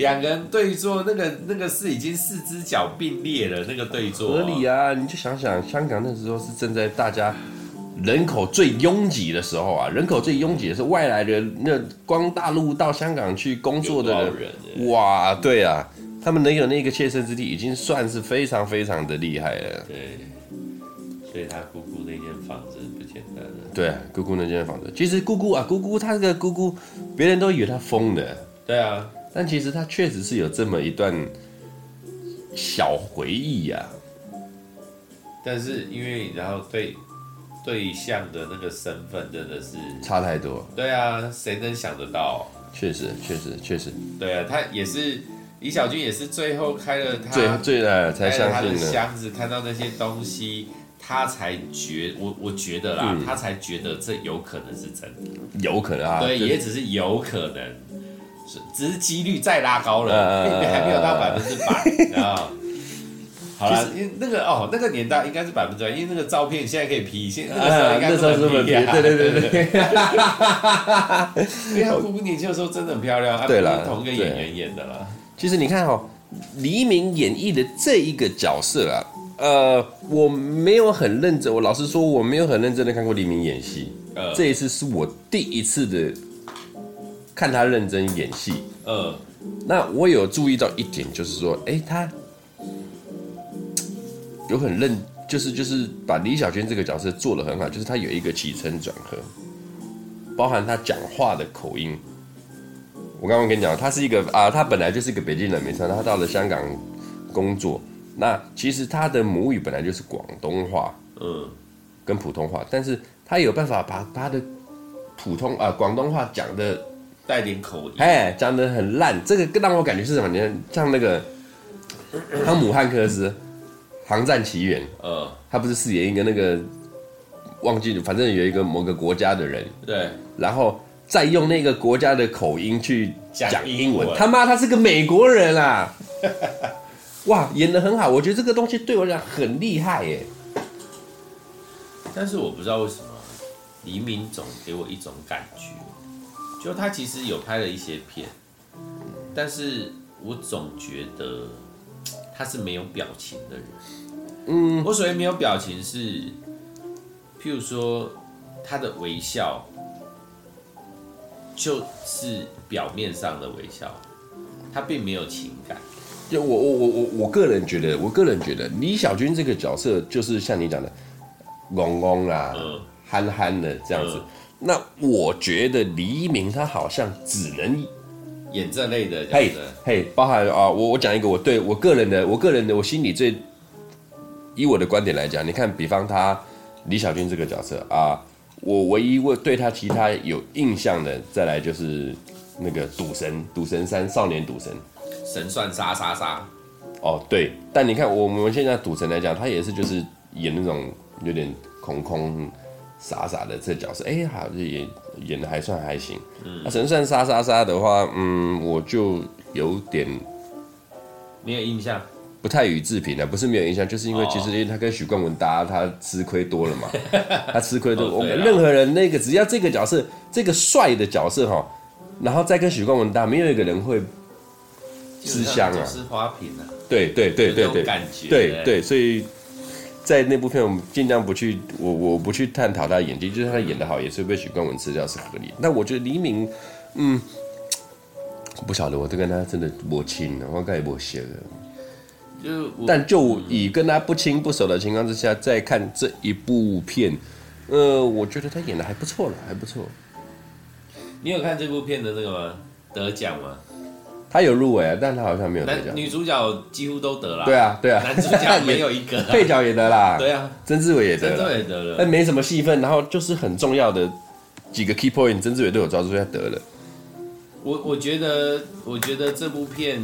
Speaker 2: 两个人对坐，那个那个是已经四只脚并列了，那个对坐
Speaker 1: 合理啊，你就想想，香港那时候是正在大家。人口最拥挤的时候啊，人口最拥挤的是外来人那光大陆到香港去工作的人，哇，对啊，他们能有那个切身之地，已经算是非常非常的厉害了。
Speaker 2: 对，所以他姑姑那间房子不简单了。
Speaker 1: 对啊，姑姑那间房子，其实姑姑啊，姑姑她这个姑姑，别人都以为她疯的。
Speaker 2: 对啊，
Speaker 1: 但其实他确实是有这么一段小回忆呀、啊。
Speaker 2: 但是因为然后对。对象的那个身份真的是
Speaker 1: 差太多。
Speaker 2: 对啊，谁能想得到？
Speaker 1: 确实，确实，确实。
Speaker 2: 对啊，他也是李小军，也是最后开了他
Speaker 1: 最最呃才相信
Speaker 2: 他的箱子，看到那些东西，他才觉我我觉得啦，嗯、他才觉得这有可能是真的，
Speaker 1: 有可能啊，
Speaker 2: 对，也只是有可能，是只是几率再拉高了，还没有到百分之百啊。好了，因为那个哦，那个年代应该是百分之百，因为那个照片现在可以 P，现在那个时候应该是这么 P，对对对对。因为他姑姑年轻的时候真的很漂亮，对了，同一个演员演的了。
Speaker 1: 其实你看哦，黎明演绎的这一个角色啊，呃，我没有很认真，我老实说，我没有很认真的看过黎明演戏，呃，这一次是我第一次的看他认真演戏，嗯，那我有注意到一点，就是说，哎，他。有很认，就是就是把李小娟这个角色做的很好，就是他有一个起承转合，包含他讲话的口音。我刚刚跟你讲，他是一个啊，他本来就是一个北京人，没错，他到了香港工作，那其实他的母语本来就是广东话，嗯，跟普通话，但是他有办法把他的普通啊广东话讲的
Speaker 2: 带点口音，
Speaker 1: 哎，讲的很烂，这个更让我感觉是什么？你看，像那个汤姆汉克斯。《航战奇缘》呃，他不是饰演一个那个忘记了，反正有一个某个国家的人，
Speaker 2: 对，
Speaker 1: 然后再用那个国家的口音去讲英文，
Speaker 2: 英文
Speaker 1: 他妈他是个美国人啊！哇，演的很好，我觉得这个东西对我来讲很厉害耶。
Speaker 2: 但是我不知道为什么黎明总给我一种感觉，就他其实有拍了一些片，但是我总觉得他是没有表情的人。嗯，我所谓没有表情是，譬如说他的微笑，就是表面上的微笑，他并没有情感。
Speaker 1: 就我我我我我个人觉得，我个人觉得李小军这个角色就是像你讲的，憨憨啦，嗯、憨憨的这样子。嗯、那我觉得黎明他好像只能
Speaker 2: 演这类的，
Speaker 1: 嘿，嘿，包含啊，我我讲一个我对我个人的，我个人的我心里最。以我的观点来讲，你看，比方他李小军这个角色啊，我唯一我对他其他有印象的，再来就是那个赌神，赌神三少年赌神，
Speaker 2: 神算杀杀杀。
Speaker 1: 哦，对，但你看我们现在赌神来讲，他也是就是演那种有点空空傻傻的这角色，哎，好像演演的还算还行。嗯，那神算杀杀杀的话，嗯，我就有点
Speaker 2: 没有印象，
Speaker 1: 不太予置评了。不是没有印象，就是因为其实因为他跟许冠文搭，他吃亏多了嘛，他吃亏多。哦、我们任何人那个只要这个角色，这个帅的角色哈，然后再跟许冠文搭，没有一个人会吃香啊，
Speaker 2: 是花瓶啊。
Speaker 1: 对对对对对，对对，所以在那部片我们尽量不去，我我不去探讨他的演技，就是他演的好，也是被许冠文吃掉是合理。那我觉得黎明，嗯，不晓得，我都跟他真的不亲，我该也不写了。就但就以跟他不亲不熟的情况之下，再看这一部片，呃，我觉得他演的还不错了，还不错。
Speaker 2: 你有看这部片的那个吗？得奖吗？
Speaker 1: 他有入围啊，但他好像没有得奖。
Speaker 2: 女主角几乎都得了。
Speaker 1: 对啊，对啊。
Speaker 2: 男主角没有一个。
Speaker 1: 配角也得啦。
Speaker 2: 对啊。
Speaker 1: 曾志伟也得了。
Speaker 2: 曾志伟得了。
Speaker 1: 但没什么戏份，然后就是很重要的几个 key point，曾志伟都有抓住，他得了。
Speaker 2: 我我觉得，我觉得这部片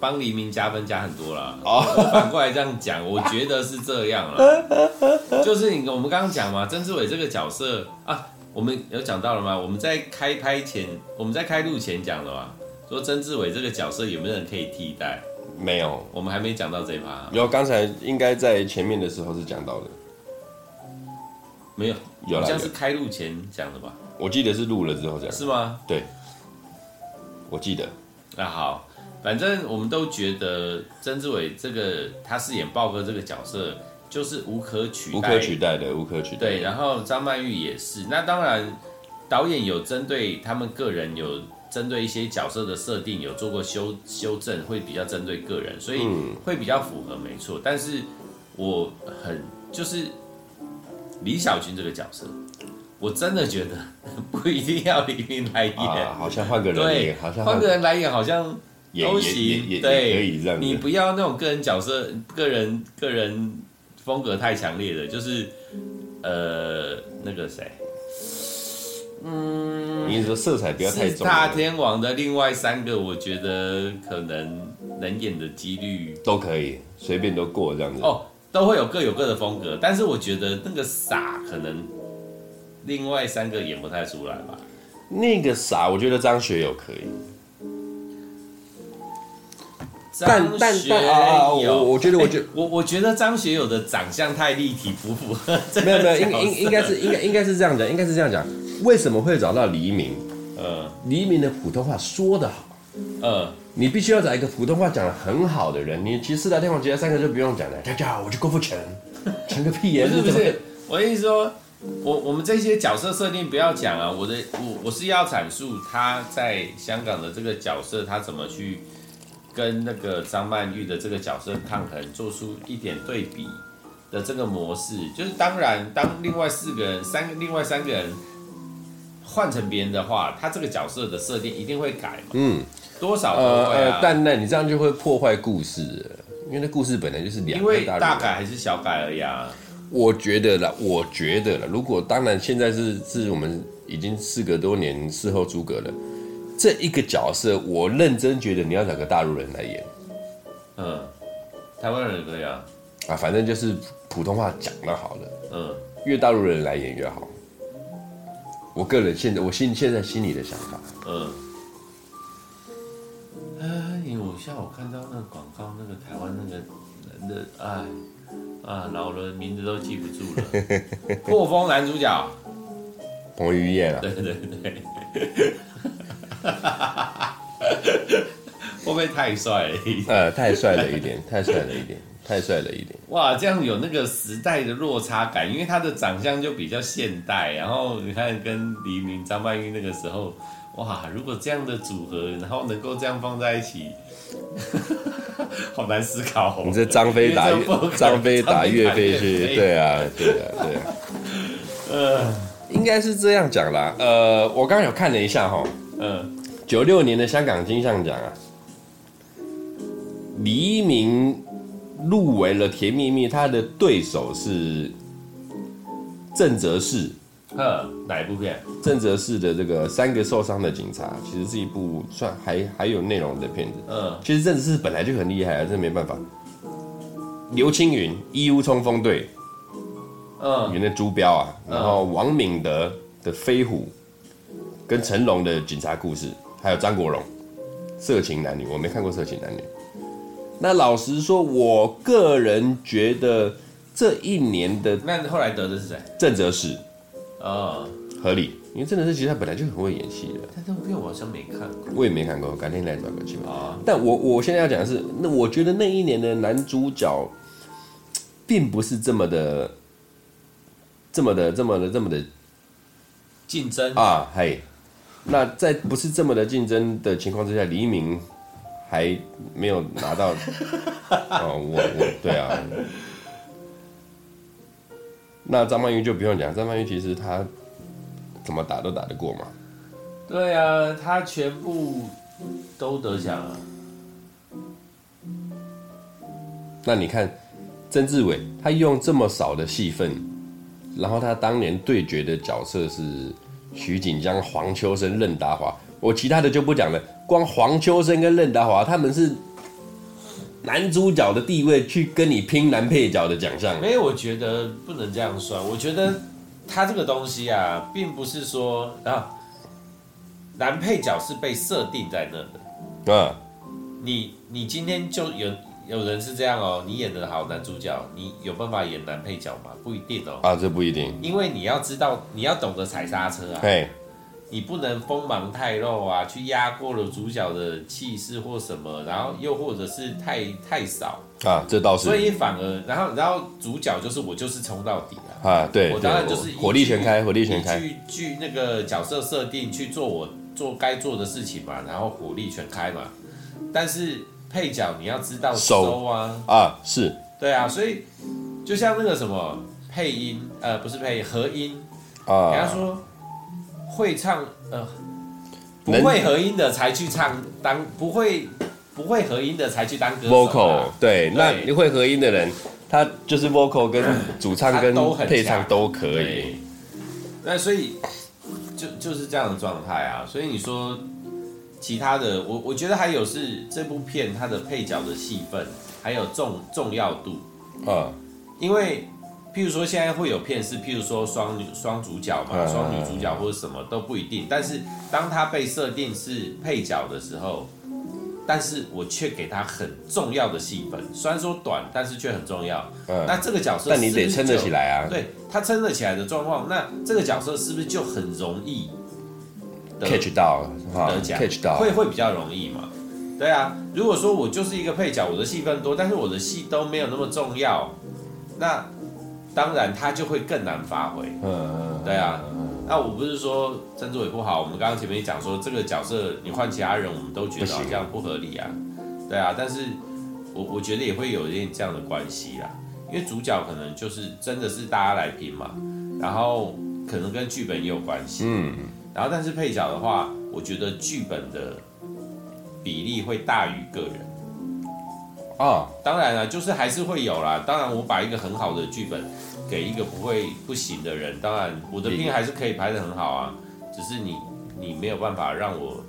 Speaker 2: 帮黎明加分加很多了。哦。反过来这样讲，我觉得是这样了。就是你我们刚刚讲嘛，曾志伟这个角色啊，我们有讲到了吗？我们在开拍前，我们在开录前讲了嘛。说曾志伟这个角色有没有人可以替代？
Speaker 1: 没有，
Speaker 2: 我们还没讲到这一趴。
Speaker 1: 有，刚才应该在前面的时候是讲到的。
Speaker 2: 没有，有，好像是开录前讲的吧？
Speaker 1: 我记得是录了之后讲。
Speaker 2: 是吗？
Speaker 1: 对，我记得。
Speaker 2: 那好，反正我们都觉得曾志伟这个他饰演豹哥这个角色就是无可取代，
Speaker 1: 无可取代的，无可取代。
Speaker 2: 对，然后张曼玉也是。那当然，导演有针对他们个人有。针对一些角色的设定有做过修修正，会比较针对个人，所以会比较符合，没错。但是我很就是李小军这个角色，我真的觉得不一定要黎明来演，
Speaker 1: 啊、好像换个人演，好像
Speaker 2: 换个人来演好像都行，对，
Speaker 1: 可以这样。
Speaker 2: 你不要那种个人角色、个人个人风格太强烈的，就是呃那个谁。嗯，
Speaker 1: 你说色彩不要太重。
Speaker 2: 大天王的另外三个，我觉得可能能演的几率
Speaker 1: 都可以，随便都过这样子。
Speaker 2: 哦，都会有各有各的风格，但是我觉得那个傻可能另外三个演不太出来吧。
Speaker 1: 那个傻，我觉得张学友可以。但但但啊，我我觉得，我觉得
Speaker 2: 我我觉得张学友的长相太立体，不符合。
Speaker 1: 没有没有，应应应该是应该应该是这样讲，应该是这样讲。为什么会找到黎明？呃，黎明的普通话说得好，呃，你必须要找一个普通话讲得很好的人。你其实四大天王其他三个就不用讲了。大家好，我是郭富城，成个屁呀！
Speaker 2: 不是不是，我的意思说，我我们这些角色设定不要讲啊。我的我我是要阐述他在香港的这个角色，他怎么去跟那个张曼玉的这个角色抗衡，做出一点对比的这个模式。就是当然，当另外四个人、三个另外三个人。换成别人的话，他这个角色的设定一定会改嘛？嗯，多少都会、啊、呃呃，
Speaker 1: 但那你这样就会破坏故事，因为那故事本来就是两个大。
Speaker 2: 因为大改还是小改而已啊。
Speaker 1: 我觉得啦，我觉得了。如果当然现在是是我们已经事隔多年事后诸葛了，这一个角色，我认真觉得你要找个大陆人来演。
Speaker 2: 嗯，台湾人可以啊。
Speaker 1: 啊，反正就是普通话讲的好了。嗯，越大陆人来演越好。我个人现在，我心现在心里的想法，嗯，
Speaker 2: 哎，我下午看到那个广告，那个台湾那个人的，哎，啊，老人名字都记不住了。破风男主角，
Speaker 1: 彭于晏啊，
Speaker 2: 对对对，会不会太帅了一点？
Speaker 1: 呃，太帅了一点，太帅了一点。太帅了一点
Speaker 2: 哇，这样有那个时代的落差感，因为他的长相就比较现代，然后你看跟黎明、张曼玉那个时候，哇，如果这样的组合，然后能够这样放在一起，好难思考。
Speaker 1: 你这张飞打 张飞打岳飞去，对啊，对啊，对啊，呃，应该是这样讲啦。呃，我刚刚有看了一下哈，嗯，九六年的香港金像奖啊，黎明。入围了《甜蜜蜜》，他的对手是郑则仕。
Speaker 2: 呃，哪一部片？
Speaker 1: 郑则仕的这个三个受伤的警察，其实是一部算还还有内容的片子。嗯，其实郑则仕本来就很厉害啊，这没办法。刘青云《义乌冲锋队》，嗯，演的朱标啊，然后王敏德的《飞虎》，跟成龙的警察故事，还有张国荣《色情男女》，我没看过《色情男女》。那老实说，我个人觉得这一年的
Speaker 2: 那后来得的是谁？
Speaker 1: 郑则仕。
Speaker 2: 啊，
Speaker 1: 合理，因为郑则仕其实他本来就很会演戏的。
Speaker 2: 但这部片我好像没看过，
Speaker 1: 我也没看过，改天来找个机会啊。但我我现在要讲的是，那我觉得那一年的男主角，并不是这么的，这么的，这么的，这么的
Speaker 2: 竞争
Speaker 1: 啊。嘿，那在不是这么的竞争的情况之下，黎明还没有拿到。哦，我我对啊。那张曼玉就不用讲，张曼玉其实她怎么打都打得过嘛。
Speaker 2: 对啊，她全部都得奖啊。
Speaker 1: 那你看曾志伟，他用这么少的戏份，然后他当年对决的角色是徐锦江、黄秋生、任达华，我其他的就不讲了，光黄秋生跟任达华他们是。男主角的地位去跟你拼男配角的奖项，
Speaker 2: 没有，我觉得不能这样算。我觉得他这个东西啊，并不是说啊，男配角是被设定在那的。啊，你你今天就有有人是这样哦，你演的好男主角，你有办法演男配角吗？不一定哦。
Speaker 1: 啊，这不一定，
Speaker 2: 因为你要知道，你要懂得踩刹车啊。
Speaker 1: 嘿。
Speaker 2: 你不能锋芒太露啊，去压过了主角的气势或什么，然后又或者是太太少
Speaker 1: 啊，这倒是。
Speaker 2: 所以反而，然后然后主角就是我，就是冲到底啊。
Speaker 1: 啊，对，
Speaker 2: 我当然就是
Speaker 1: 火力全开，火力全开。
Speaker 2: 去去那个角色设定去做我做该做的事情嘛，然后火力全开嘛。但是配角你要知道收啊
Speaker 1: 啊，是
Speaker 2: 对啊，所以就像那个什么配音，呃，不是配音，合音啊，人家说。会唱呃，不会合音的才去唱当不会不会合音的才去当歌手。
Speaker 1: vocal 对，那你会合音的人，他就是 vocal 跟 主唱跟配唱都可以。
Speaker 2: 那所以就就是这样的状态啊。所以你说其他的，我我觉得还有是这部片它的配角的戏份还有重重要度啊，因为。譬如说，现在会有片是，譬如说双女双主角嘛，双女主角或者什么都不一定。但是当他被设定是配角的时候，但是我却给他很重要的戏份，虽然说短，但是却很重要。嗯，那这个角色，
Speaker 1: 但你得撑得起来啊。
Speaker 2: 对，他撑得起来的状况，那这个角色是不是就很容易
Speaker 1: catch 到
Speaker 2: 得奖？catch 到会会比较容易嘛？对啊，如果说我就是一个配角，我的戏份多，但是我的戏都没有那么重要，那。当然，他就会更难发挥。嗯，对啊。那我不是说曾志伟不好，我们刚刚前面讲说这个角色你换其他人，我们都觉得好像不合理啊。对啊，但是我我觉得也会有一点这样的关系啦，因为主角可能就是真的是大家来拼嘛，然后可能跟剧本也有关系。嗯，然后但是配角的话，我觉得剧本的比例会大于个人。啊，当然了，就是还是会有啦。当然，我把一个很好的剧本。给一个不会不行的人，当然我的片还是可以拍得很好啊，只是你你没有办法让我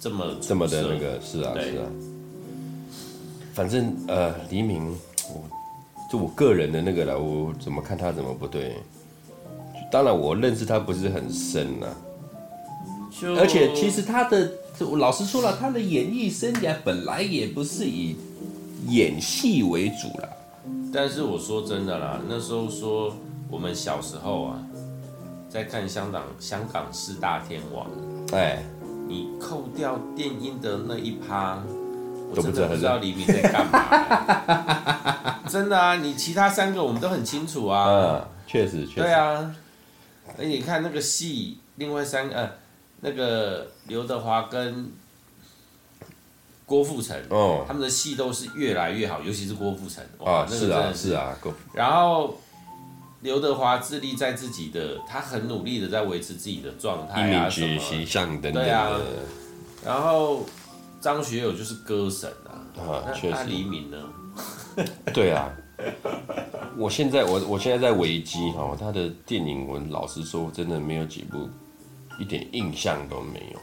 Speaker 2: 这么
Speaker 1: 这么的那个是啊是啊，反正呃黎明，我就我个人的那个了，我怎么看他怎么不对，当然我认识他不是很深呐、啊，而且其实他的我老实说了，他的演艺生涯本来也不是以演戏为主了。
Speaker 2: 但是我说真的啦，那时候说我们小时候啊，在看香港香港四大天王，哎，你扣掉电音的那一趴，我真的不知道黎明在干嘛。真的啊，你其他三个我们都很清楚啊。
Speaker 1: 嗯，确实确实。
Speaker 2: 对啊，而你看那个戏，另外三个，呃，那个刘德华跟。郭富城，哦，他们的戏都是越来越好，尤其是郭富城，哇，啊、那个真的是，
Speaker 1: 是啊，是啊。
Speaker 2: 然后刘德华致力在自己的，他很努力的在维持自己的状态啊，什么
Speaker 1: 形象等等。
Speaker 2: 对啊。然后张学友就是歌神啊，啊，那黎明呢？
Speaker 1: 对啊，我现在我我现在在维基哈，他的电影我老实说真的没有几部，一点印象都没有。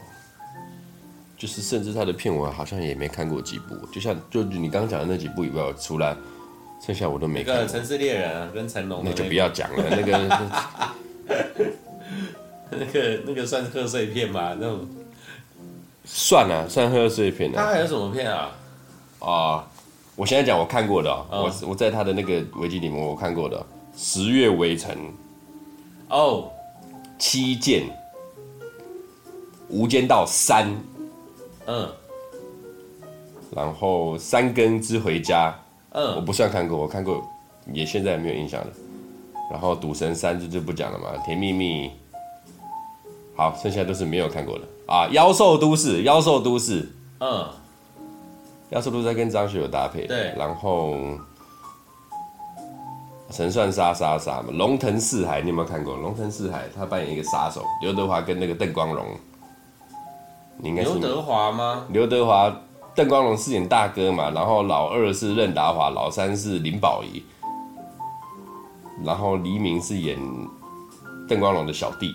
Speaker 1: 就是甚至他的片我好像也没看过几部，就像就你刚刚讲的那几部以外，除了剩下我都没看过。
Speaker 2: 那个《城市猎人》啊，跟成龙。
Speaker 1: 那就不要讲了，那个。
Speaker 2: 那个那个算贺岁片吗？那种
Speaker 1: 算啊，算贺岁片。
Speaker 2: 他还有什么片啊？
Speaker 1: 啊、呃，我现在讲我看过的、喔，哦、我我在他的那个维基里面我看过的，《十月围城》
Speaker 2: 哦，《
Speaker 1: 七剑》、《无间道三》，嗯，然后《三更之回家》，嗯，我不算看过，我看过，也现在也没有印象了。然后《赌神三》这就不讲了嘛，《甜蜜蜜》。好，剩下都是没有看过的啊！妖兽都市，妖兽都市，嗯，妖兽都市在跟张学友搭配，
Speaker 2: 对，
Speaker 1: 然后神算杀杀杀嘛，龙腾四海，你有没有看过？龙腾四海，他扮演一个杀手，刘德华跟那个邓光荣，你应该是刘
Speaker 2: 德华吗？
Speaker 1: 刘德华、邓光荣饰演大哥嘛，然后老二是任达华，老三是林保怡，然后黎明是演邓光荣的小弟。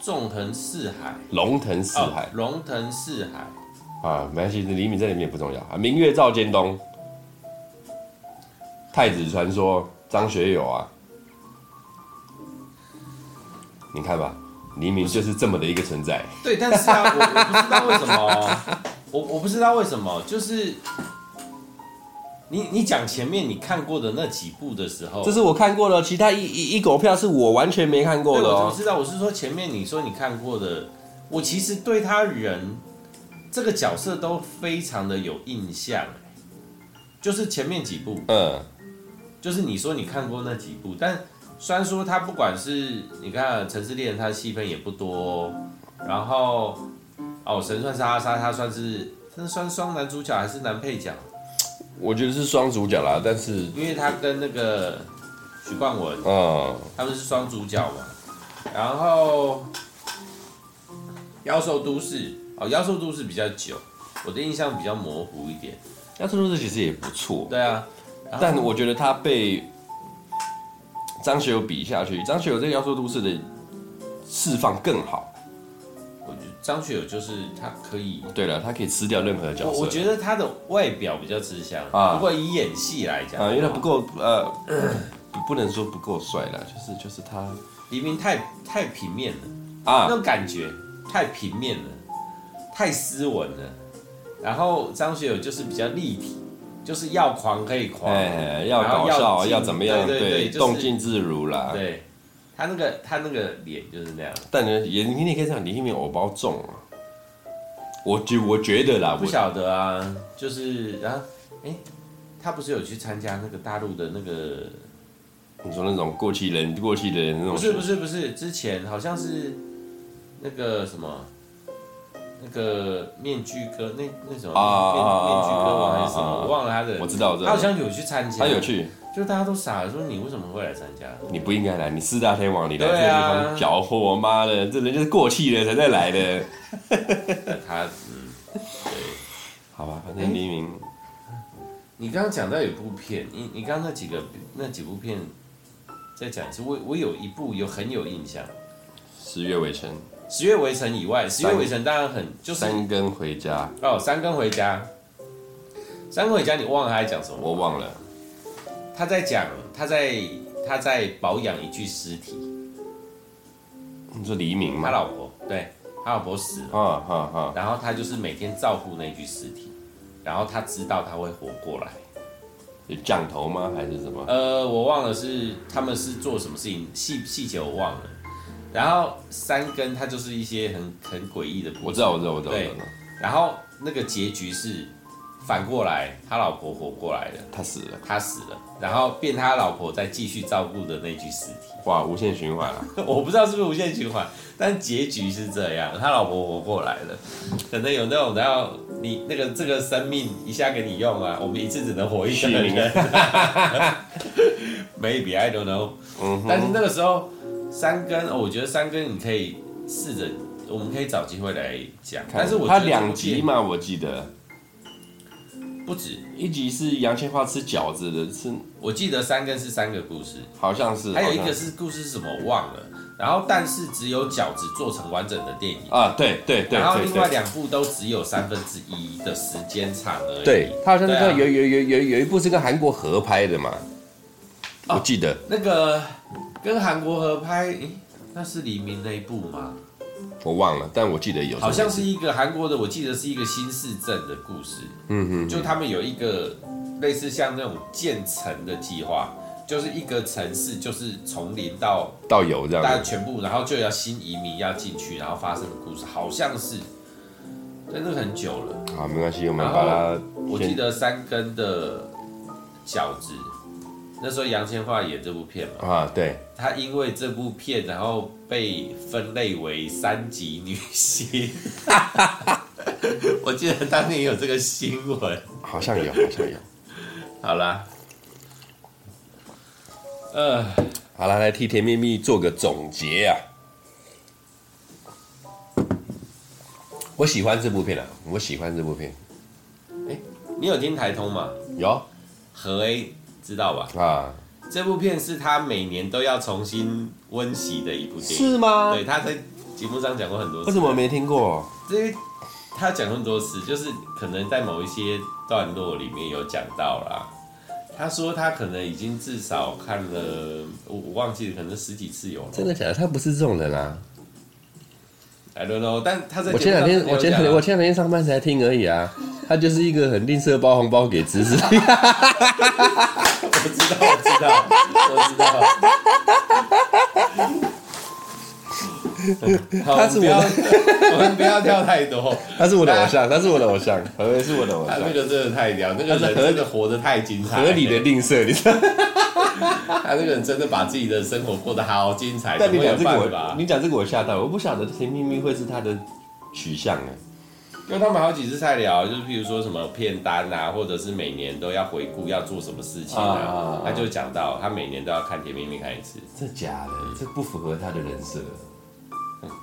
Speaker 2: 纵横四海，
Speaker 1: 龙腾四海，
Speaker 2: 龙腾四海。
Speaker 1: 啊，没关系，黎明在里面也不重要。啊。明月照尖东，太子传说，张学友啊，你看吧，黎明就是这么的一个存在。
Speaker 2: 对，但是啊，我我不知道为什么，我我不知道为什么，就是。你你讲前面你看过的那几部的时候，
Speaker 1: 这是我看过的，其他一一一狗票是我完全没看过的哦。
Speaker 2: 我知道，我是说前面你说你看过的，我其实对他人这个角色都非常的有印象，就是前面几部，嗯，就是你说你看过那几部，但虽然说他不管是你看《城市猎人》，他的戏份也不多，然后哦，《神算杀杀》他算是他算双男主角还是男配角？
Speaker 1: 我觉得是双主角啦，但是
Speaker 2: 因为他跟那个许冠文，嗯，他们是双主角嘛。然后《妖兽都市》哦，《妖兽都市》比较久，我的印象比较模糊一点。
Speaker 1: 《妖兽都市》其实也不错，
Speaker 2: 对啊，
Speaker 1: 但我觉得他被张学友比下去，张学友这个《妖兽都市》的释放更好。
Speaker 2: 张学友就是他可以，
Speaker 1: 对了，他可以吃掉任何角色。
Speaker 2: 我觉得他的外表比较吃香啊，不过以演戏来讲
Speaker 1: 啊，因为他不够呃，不能说不够帅了，就是就是他
Speaker 2: 黎明太太平面了啊，那种感觉太平面了，太斯文了。然后张学友就是比较立体，就是要狂可以狂，
Speaker 1: 要搞笑要怎么样，对，动静自如啦，
Speaker 2: 对。他那个他那个脸就是那样，
Speaker 1: 但呢也你也可以讲李一鸣偶包重啊，我觉我觉得啦，
Speaker 2: 不晓得啊，就是然后哎，他不是有去参加那个大陆的那个，
Speaker 1: 你说那种过气人过气的人那种，
Speaker 2: 不是不是不是，之前好像是那个什么那个面具哥那那什么面面具哥王还是什么，我忘了他的，
Speaker 1: 我知道我知道，
Speaker 2: 他好像有去参加，
Speaker 1: 他有去。
Speaker 2: 就大家都傻了，说你为什么会来参加？
Speaker 1: 你不应该来，你四大天王，你来这个地方搅和，妈的，这人就是过气了才在来的。
Speaker 2: 他嗯，对，
Speaker 1: 好吧，反正黎明。
Speaker 2: 你刚刚讲到有部片，你你刚刚那几个那几部片，再讲一次，我我有一部有很有印象，《
Speaker 1: 十月围城》。
Speaker 2: 十月围城以外，十月围城当然很就是
Speaker 1: 三更回家
Speaker 2: 哦，三更回家，三更回家，你忘了他在讲什么？
Speaker 1: 我忘了。
Speaker 2: 他在讲，他在他在保养一具尸体。
Speaker 1: 你说黎明吗？
Speaker 2: 他老婆，对，他老婆死了，啊啊啊！然后他就是每天照顾那具尸体，然后他知道他会活过来。
Speaker 1: 有降头吗？还是什么？
Speaker 2: 呃，我忘了是他们是做什么事情，细细节我忘了。然后三根他就是一些很很诡异的。
Speaker 1: 我知道，我知道，我知道。对，
Speaker 2: 然后那个结局是。反过来，他老婆活过来了，
Speaker 1: 他死了，
Speaker 2: 他死了，然后变他老婆再继续照顾的那具尸体，
Speaker 1: 哇，无限循环啊！
Speaker 2: 我不知道是不是无限循环，但结局是这样，他老婆活过来了，可能有那种然后你那个这个生命一下给你用啊，我们一次只能活一个人，maybe I don't know，但是那个时候三根，哦，我觉得三根你可以试着，我们可以找机会来讲，但是我
Speaker 1: 他两集嘛，我记得。
Speaker 2: 不止
Speaker 1: 一集是杨千嬅吃饺子的，是
Speaker 2: 我记得三根是三个故事，
Speaker 1: 好像是，
Speaker 2: 还有一个是故事是什么我忘了。然后但是只有饺子做成完整的电影
Speaker 1: 啊，对对对。
Speaker 2: 然后另外两部都只有三分之一的时间长而已。
Speaker 1: 对，他好像是有有有有有一部是跟韩国合拍的嘛，我记得
Speaker 2: 那个跟韩国合拍，那是黎明那一部吗？
Speaker 1: 我忘了，但我记得有，
Speaker 2: 好像是一个韩国的，我记得是一个新市镇的故事。嗯哼，就他们有一个类似像那种建城的计划，就是一个城市就是从零到
Speaker 1: 到有这样，
Speaker 2: 但全部，然后就要新移民要进去，然后发生的故事，好像是，但那个很久了。
Speaker 1: 好，没关系，我们把它。
Speaker 2: 我记得三根的饺子。那时候杨千嬅演这部片嘛，
Speaker 1: 啊，对，
Speaker 2: 她因为这部片，然后被分类为三级女星。我记得当年有这个新闻，
Speaker 1: 好像有，好像有。
Speaker 2: 好啦，呃，
Speaker 1: 好了，来替甜蜜蜜做个总结啊。我喜欢这部片啊，我喜欢这部片。
Speaker 2: 欸，你有听台通吗？
Speaker 1: 有，
Speaker 2: 和 A。知道吧？啊，这部片是他每年都要重新温习的一部电影，
Speaker 1: 是吗？
Speaker 2: 对，他在节目上讲过很多次。
Speaker 1: 为什么我没听过？
Speaker 2: 因为他讲很多次，就是可能在某一些段落里面有讲到啦。他说他可能已经至少看了，我我忘记了，可能十几次有了。
Speaker 1: 真的假的？他不是这种人啊。
Speaker 2: I don't know，但他在
Speaker 1: 我前两天，我前两天，我前两天上班才听而已啊。他就是一个很吝啬包红包给侄子。我知
Speaker 2: 道，我知道，我知道。好，他是我的，我们不要跳太多。
Speaker 1: 他是我的偶像，他是我的偶像，何为是我的偶像。
Speaker 2: 那个真的太屌，那个人真的活得太精彩，
Speaker 1: 合理的吝啬，你知道。
Speaker 2: 他那个人真的把自己的生活过得好精彩。
Speaker 1: 但你讲这个我，你讲这个我吓到，我不晓得甜蜜蜜会是他的取向哎。
Speaker 2: 因为他们好几次在聊，就是譬如说什么片单啊，或者是每年都要回顾要做什么事情啊，他就讲到他每年都要看甜蜜蜜看一次。
Speaker 1: 这假的，这不符合他的人设。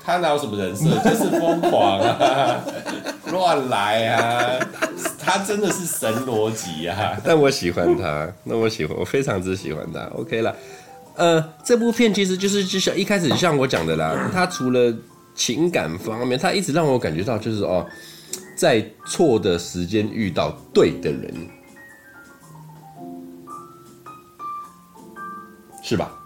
Speaker 2: 他哪有什么人设，就是疯狂啊，乱来啊，他真的是神逻辑啊。
Speaker 1: 但我喜欢他，那我喜欢，我非常之喜欢他。OK 了，呃，这部片其实就是就像一开始像我讲的啦，他除了情感方面，他一直让我感觉到就是哦。在错的时间遇到对的人，是吧？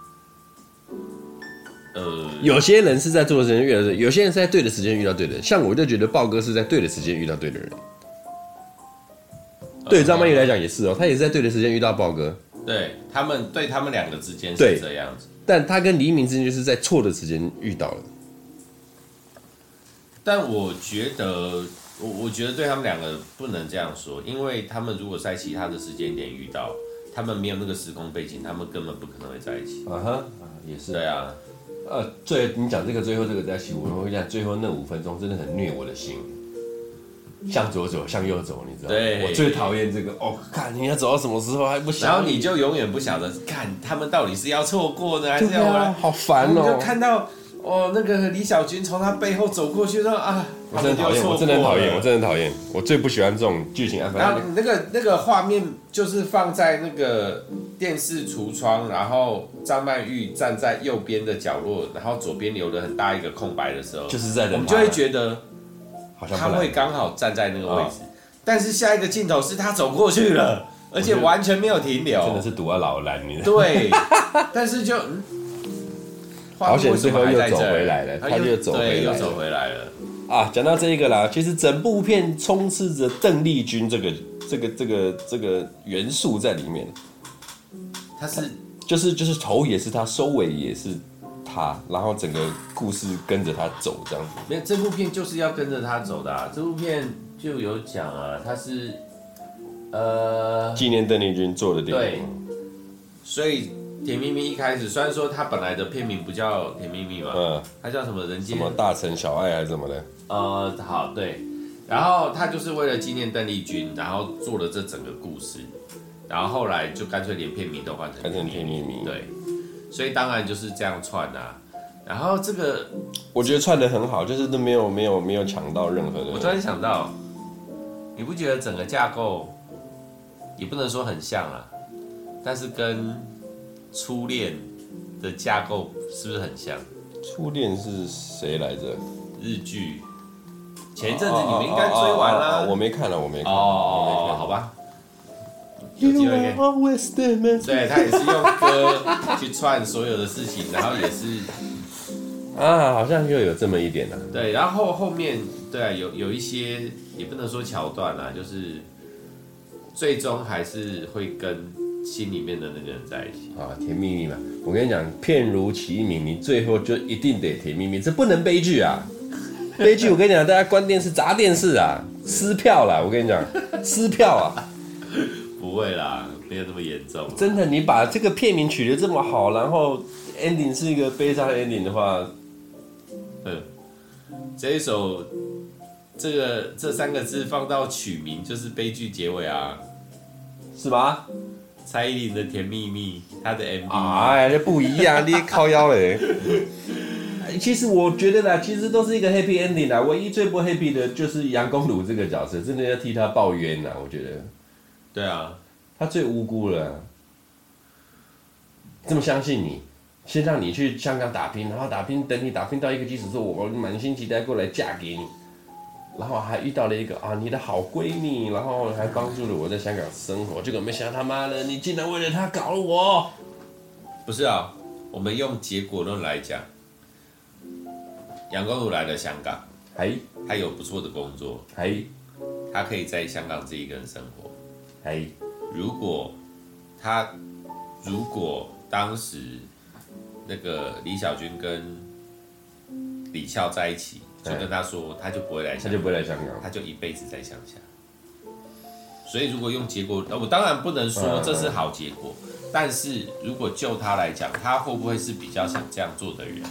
Speaker 1: 呃，有些人是在错的时间遇到对，有些人是在对的时间遇到对的人。像我就觉得豹哥是在对的时间遇到对的人。对张曼玉来讲也是哦，他也是在对的时间遇到豹哥。
Speaker 2: 对他们，对他们两个之间是这样子，
Speaker 1: 但他跟黎明之间就是在错的时间遇到了。
Speaker 2: 但我觉得。我我觉得对他们两个不能这样说，因为他们如果在其他的时间点遇到，他们没有那个时空背景，他们根本不可能会在一起。
Speaker 1: 啊哈，也是。
Speaker 2: 对啊，
Speaker 1: 呃，最你讲这个最后这个在一起，我会讲最后那五分钟真的很虐我的心，向左走，向右走，你知道吗？
Speaker 2: 对，
Speaker 1: 我最讨厌这个哦，看你要走到什么时候还不晓得，
Speaker 2: 然后你就永远不晓得，看他们到底是要错过呢，还是要？
Speaker 1: 啊、好烦哦，
Speaker 2: 就看到。哦，那个李小军从他背后走过去说啊，
Speaker 1: 我真的讨厌，我真的讨厌，我真的讨厌，我最不喜欢这种剧情安排。
Speaker 2: 然后那个那个画面就是放在那个电视橱窗，然后张曼玉站在右边的角落，然后左边留了很大一个空白的时候，
Speaker 1: 就是在
Speaker 2: 我们就会觉得好像他会刚好站在那个位置，但是下一个镜头是他走过去了，而且完全没有停留，
Speaker 1: 真的是堵到老蓝，你
Speaker 2: 对，但是就。嗯
Speaker 1: 好险，最后又走回来了，他就走
Speaker 2: 又走回来了
Speaker 1: 啊！讲到这一个啦，其实整部片充斥着邓丽君这个、这个、这个、这个元素在里面。
Speaker 2: 他是
Speaker 1: 就是就是头也是他，收尾也是他，然后整个故事跟着他走这样子。
Speaker 2: 没有，这部片就是要跟着他走的啊！这部片就有讲啊，他是呃
Speaker 1: 纪念邓丽君做的电影，
Speaker 2: 对，所以。甜蜜蜜一开始虽然说它本来的片名不叫甜蜜蜜嘛，嗯，它叫什么人间？
Speaker 1: 什么大城小爱还是什么的？
Speaker 2: 呃，好对，然后他就是为了纪念邓丽君，然后做了这整个故事，然后后来就干脆连片名都换成甜蜜蜜，对，所以当然就是这样串啊。然后这个
Speaker 1: 我觉得串的很好，就是都没有没有没有抢到任何的。
Speaker 2: 我突然想到，你不觉得整个架构也不能说很像啊，但是跟初恋的架构是不是很像？
Speaker 1: 初恋是谁来着？
Speaker 2: 日剧。前一阵子你们应该追完了。啊啊啊啊，
Speaker 1: 我没看了，我没看。
Speaker 2: 哦，好吧。有机会可以。对，他也是用歌去串所有的事情，然后也是
Speaker 1: 啊，好像又有这么一点呢。
Speaker 2: 对，然后后面对啊，有有一些也不能说桥段啦，就是最终还是会跟心里面的那个人在一起
Speaker 1: 啊，甜蜜蜜嘛。我跟你讲，片如其名，你最后就一定得甜蜜蜜，这不能悲剧啊。悲剧，我跟你讲，大家关电视砸电视啊，撕票啦！我跟你讲，撕票啊，
Speaker 2: 不会啦，没有这么严重。
Speaker 1: 真的，你把这个片名取得这么好，然后 ending 是一个悲伤 ending 的话，
Speaker 2: 嗯，这一首这个这三个字放到曲名就是悲剧结尾啊，
Speaker 1: 是吧？
Speaker 2: 蔡依林的《甜蜜蜜》，她的 MV，
Speaker 1: 哎，这不一样，你靠腰嘞。其实我觉得啦，其实都是一个 happy ending 啦。唯一最不 happy 的就是杨恭如这个角色，真的要替她抱冤呐。我觉得，
Speaker 2: 对啊，
Speaker 1: 她最无辜了。这么相信你，先让你去香港打拼，然后打拼，等你打拼到一个基础之后，我满心期待过来嫁给你，然后还遇到了一个啊你的好闺蜜，然后还帮助了我在香港生活。这个没想到他妈的，你竟然为了他搞了我。
Speaker 2: 不是啊，我们用结果论来讲。杨光如来了香港，
Speaker 1: 哎，
Speaker 2: 他有不错的工作，
Speaker 1: 哎，
Speaker 2: 他可以在香港自己一个人生活，
Speaker 1: 哎，
Speaker 2: 如果他如果当时那个李小军跟李翘在一起，就跟他说，他就不会来，
Speaker 1: 他就不会来香港，
Speaker 2: 他就一辈子在乡下。所以如果用结果，我当然不能说这是好结果，但是如果就他来讲，他会不会是比较想这样做的人？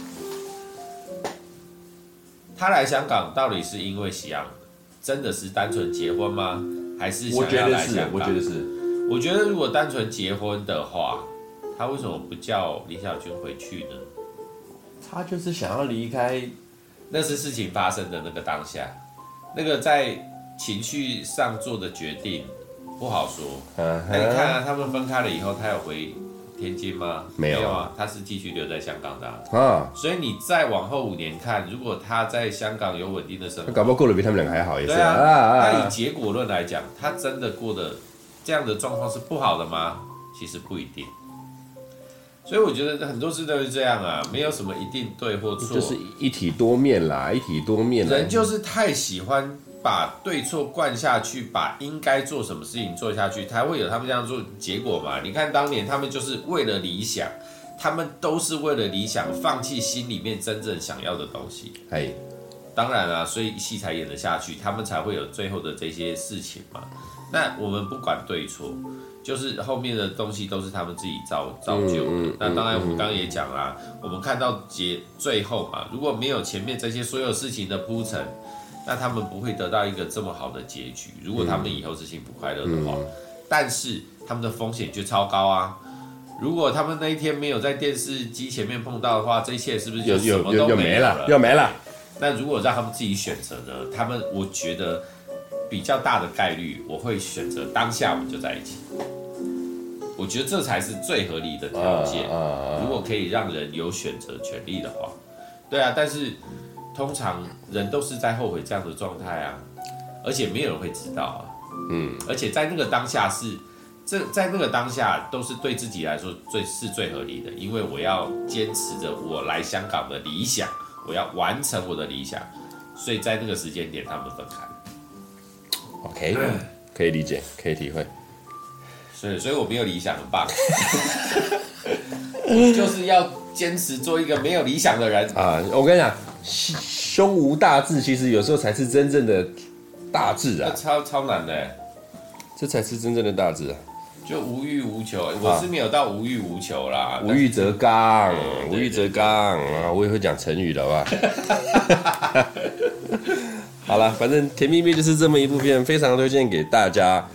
Speaker 2: 他来香港到底是因为想真的是单纯结婚吗？还是想要来香港？
Speaker 1: 我觉得是，我觉得是。
Speaker 2: 我觉得如果单纯结婚的话，他为什么不叫李小军回去呢？
Speaker 1: 他就是想要离开，
Speaker 2: 那是事情发生的那个当下，那个在情绪上做的决定不好说。那你看啊，他们分开了以后，他有回。天津吗？
Speaker 1: 没有，
Speaker 2: 没有啊，他是继续留在香港的啊。啊所以你再往后五年看，如果他在香港有稳定的生活，
Speaker 1: 搞不好过得比他们两个还好一些。对
Speaker 2: 啊，那、以结果论来讲，他真的过得这样的状况是不好的吗？其实不一定。所以我觉得很多事都是这样啊，没有什么一定对或错，
Speaker 1: 就是一体多面啦，一体多面。
Speaker 2: 人就是太喜欢。把对错灌下去，把应该做什么事情做下去，才会有他们这样做结果嘛？你看当年他们就是为了理想，他们都是为了理想放弃心里面真正想要的东西。
Speaker 1: 哎，
Speaker 2: 当然啊，所以戏才演得下去，他们才会有最后的这些事情嘛。那我们不管对错，就是后面的东西都是他们自己造造就的。嗯、那当然，我们刚刚也讲啦，我们看到结最后嘛，如果没有前面这些所有事情的铺陈。那他们不会得到一个这么好的结局。如果他们以后是幸福快乐的话，但是他们的风险就超高啊！如果他们那一天没有在电视机前面碰到的话，这一切是不是就什么都没了？
Speaker 1: 又没了。
Speaker 2: 那如果让他们自己选择呢？他们我觉得比较大的概率，我会选择当下我们就在一起。我觉得这才是最合理的条件。如果可以让人有选择权利的话，对啊，但是。通常人都是在后悔这样的状态啊，而且没有人会知道啊，嗯，而且在那个当下是，这在那个当下都是对自己来说最是最合理的，因为我要坚持着我来香港的理想，我要完成我的理想，所以在那个时间点他们分开。
Speaker 1: OK，可以理解，可以体会。
Speaker 2: 所以，所以我没有理想，很棒，就是要坚持做一个没有理想的人
Speaker 1: 啊！我跟你讲。胸无大志，其实有时候才是真正的大志啊！
Speaker 2: 超超难的，
Speaker 1: 这才是真正的大志啊！
Speaker 2: 就无欲无求，我是没有到无欲无求啦。
Speaker 1: 无欲则刚，无欲则刚啊！我也会讲成语的，好吧？好了，反正《甜蜜蜜》就是这么一部片，非常推荐给大家。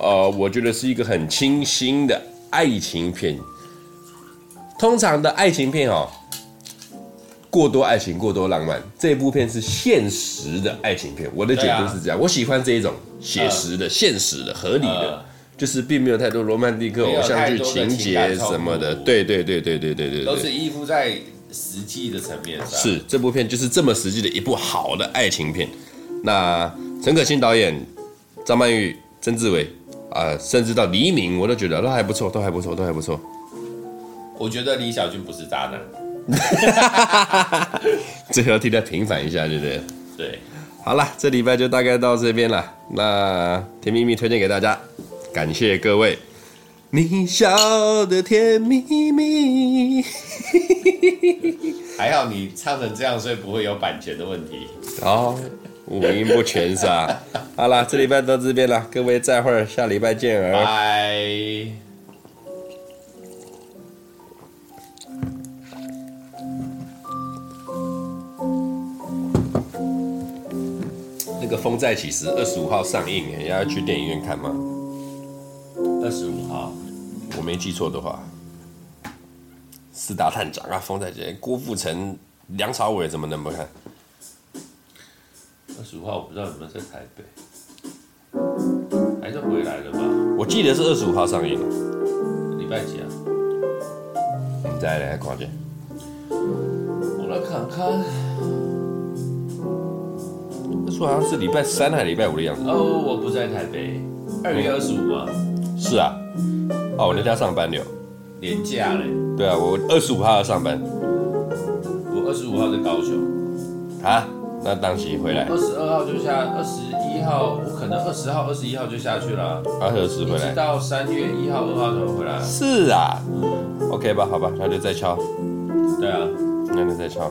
Speaker 1: 呃，我觉得是一个很清新的爱情片。通常的爱情片哦。过多爱情，过多浪漫。这部片是现实的爱情片，我的解读是这样。我喜欢这一种写实的、现实的、合理的，就是并没有太多罗曼蒂克偶像剧情节什么的。对对对对对对对，
Speaker 2: 都是依附在实际的层面上。
Speaker 1: 是这部片就是这么实际的一部好的爱情片。那陈可辛导演、张曼玉、曾志伟啊，甚至到黎明，我都觉得都还不错，都还不错，都还不错。
Speaker 2: 我觉得李小军不是渣男。
Speaker 1: 最后替他平反一下，对不对？
Speaker 2: 对。
Speaker 1: 好了，这礼拜就大概到这边了。那《甜蜜蜜》推荐给大家，感谢各位。你笑的甜蜜蜜，
Speaker 2: 还好你唱成这样，所以不会有版权的问题。
Speaker 1: 哦，五音不全是吧？好了，这礼拜到这边了，各位再会儿，下礼拜见儿。
Speaker 2: 拜。
Speaker 1: 那个《风再起时》二十五号上映，你要去电影院看吗？
Speaker 2: 二十五号，
Speaker 1: 我没记错的话，四大探长啊，《风再起》，郭富城、梁朝伟怎么能不看？
Speaker 2: 二十五号我不知道有没有在台北，还是回来了吧？
Speaker 1: 我记得是二十五号上映，
Speaker 2: 礼拜几啊？
Speaker 1: 你再来看见，
Speaker 2: 我来看看。
Speaker 1: 说好像是礼拜三还是礼拜五的样子。
Speaker 2: 哦，我不在台北，二月二十五吗？
Speaker 1: 是啊。哦，我在家上班了。
Speaker 2: 年假嘞？
Speaker 1: 对啊，我二十五号要上班。
Speaker 2: 我二十五号在高雄。
Speaker 1: 啊？那当时回来。
Speaker 2: 二十二号就下，二十一号我可能二十号、二十一号就下去了。
Speaker 1: 二何时回来？
Speaker 2: 到三月一号、二号才会回来。
Speaker 1: 是啊。OK 吧，好吧，那就再敲。
Speaker 2: 对啊，
Speaker 1: 那就再敲。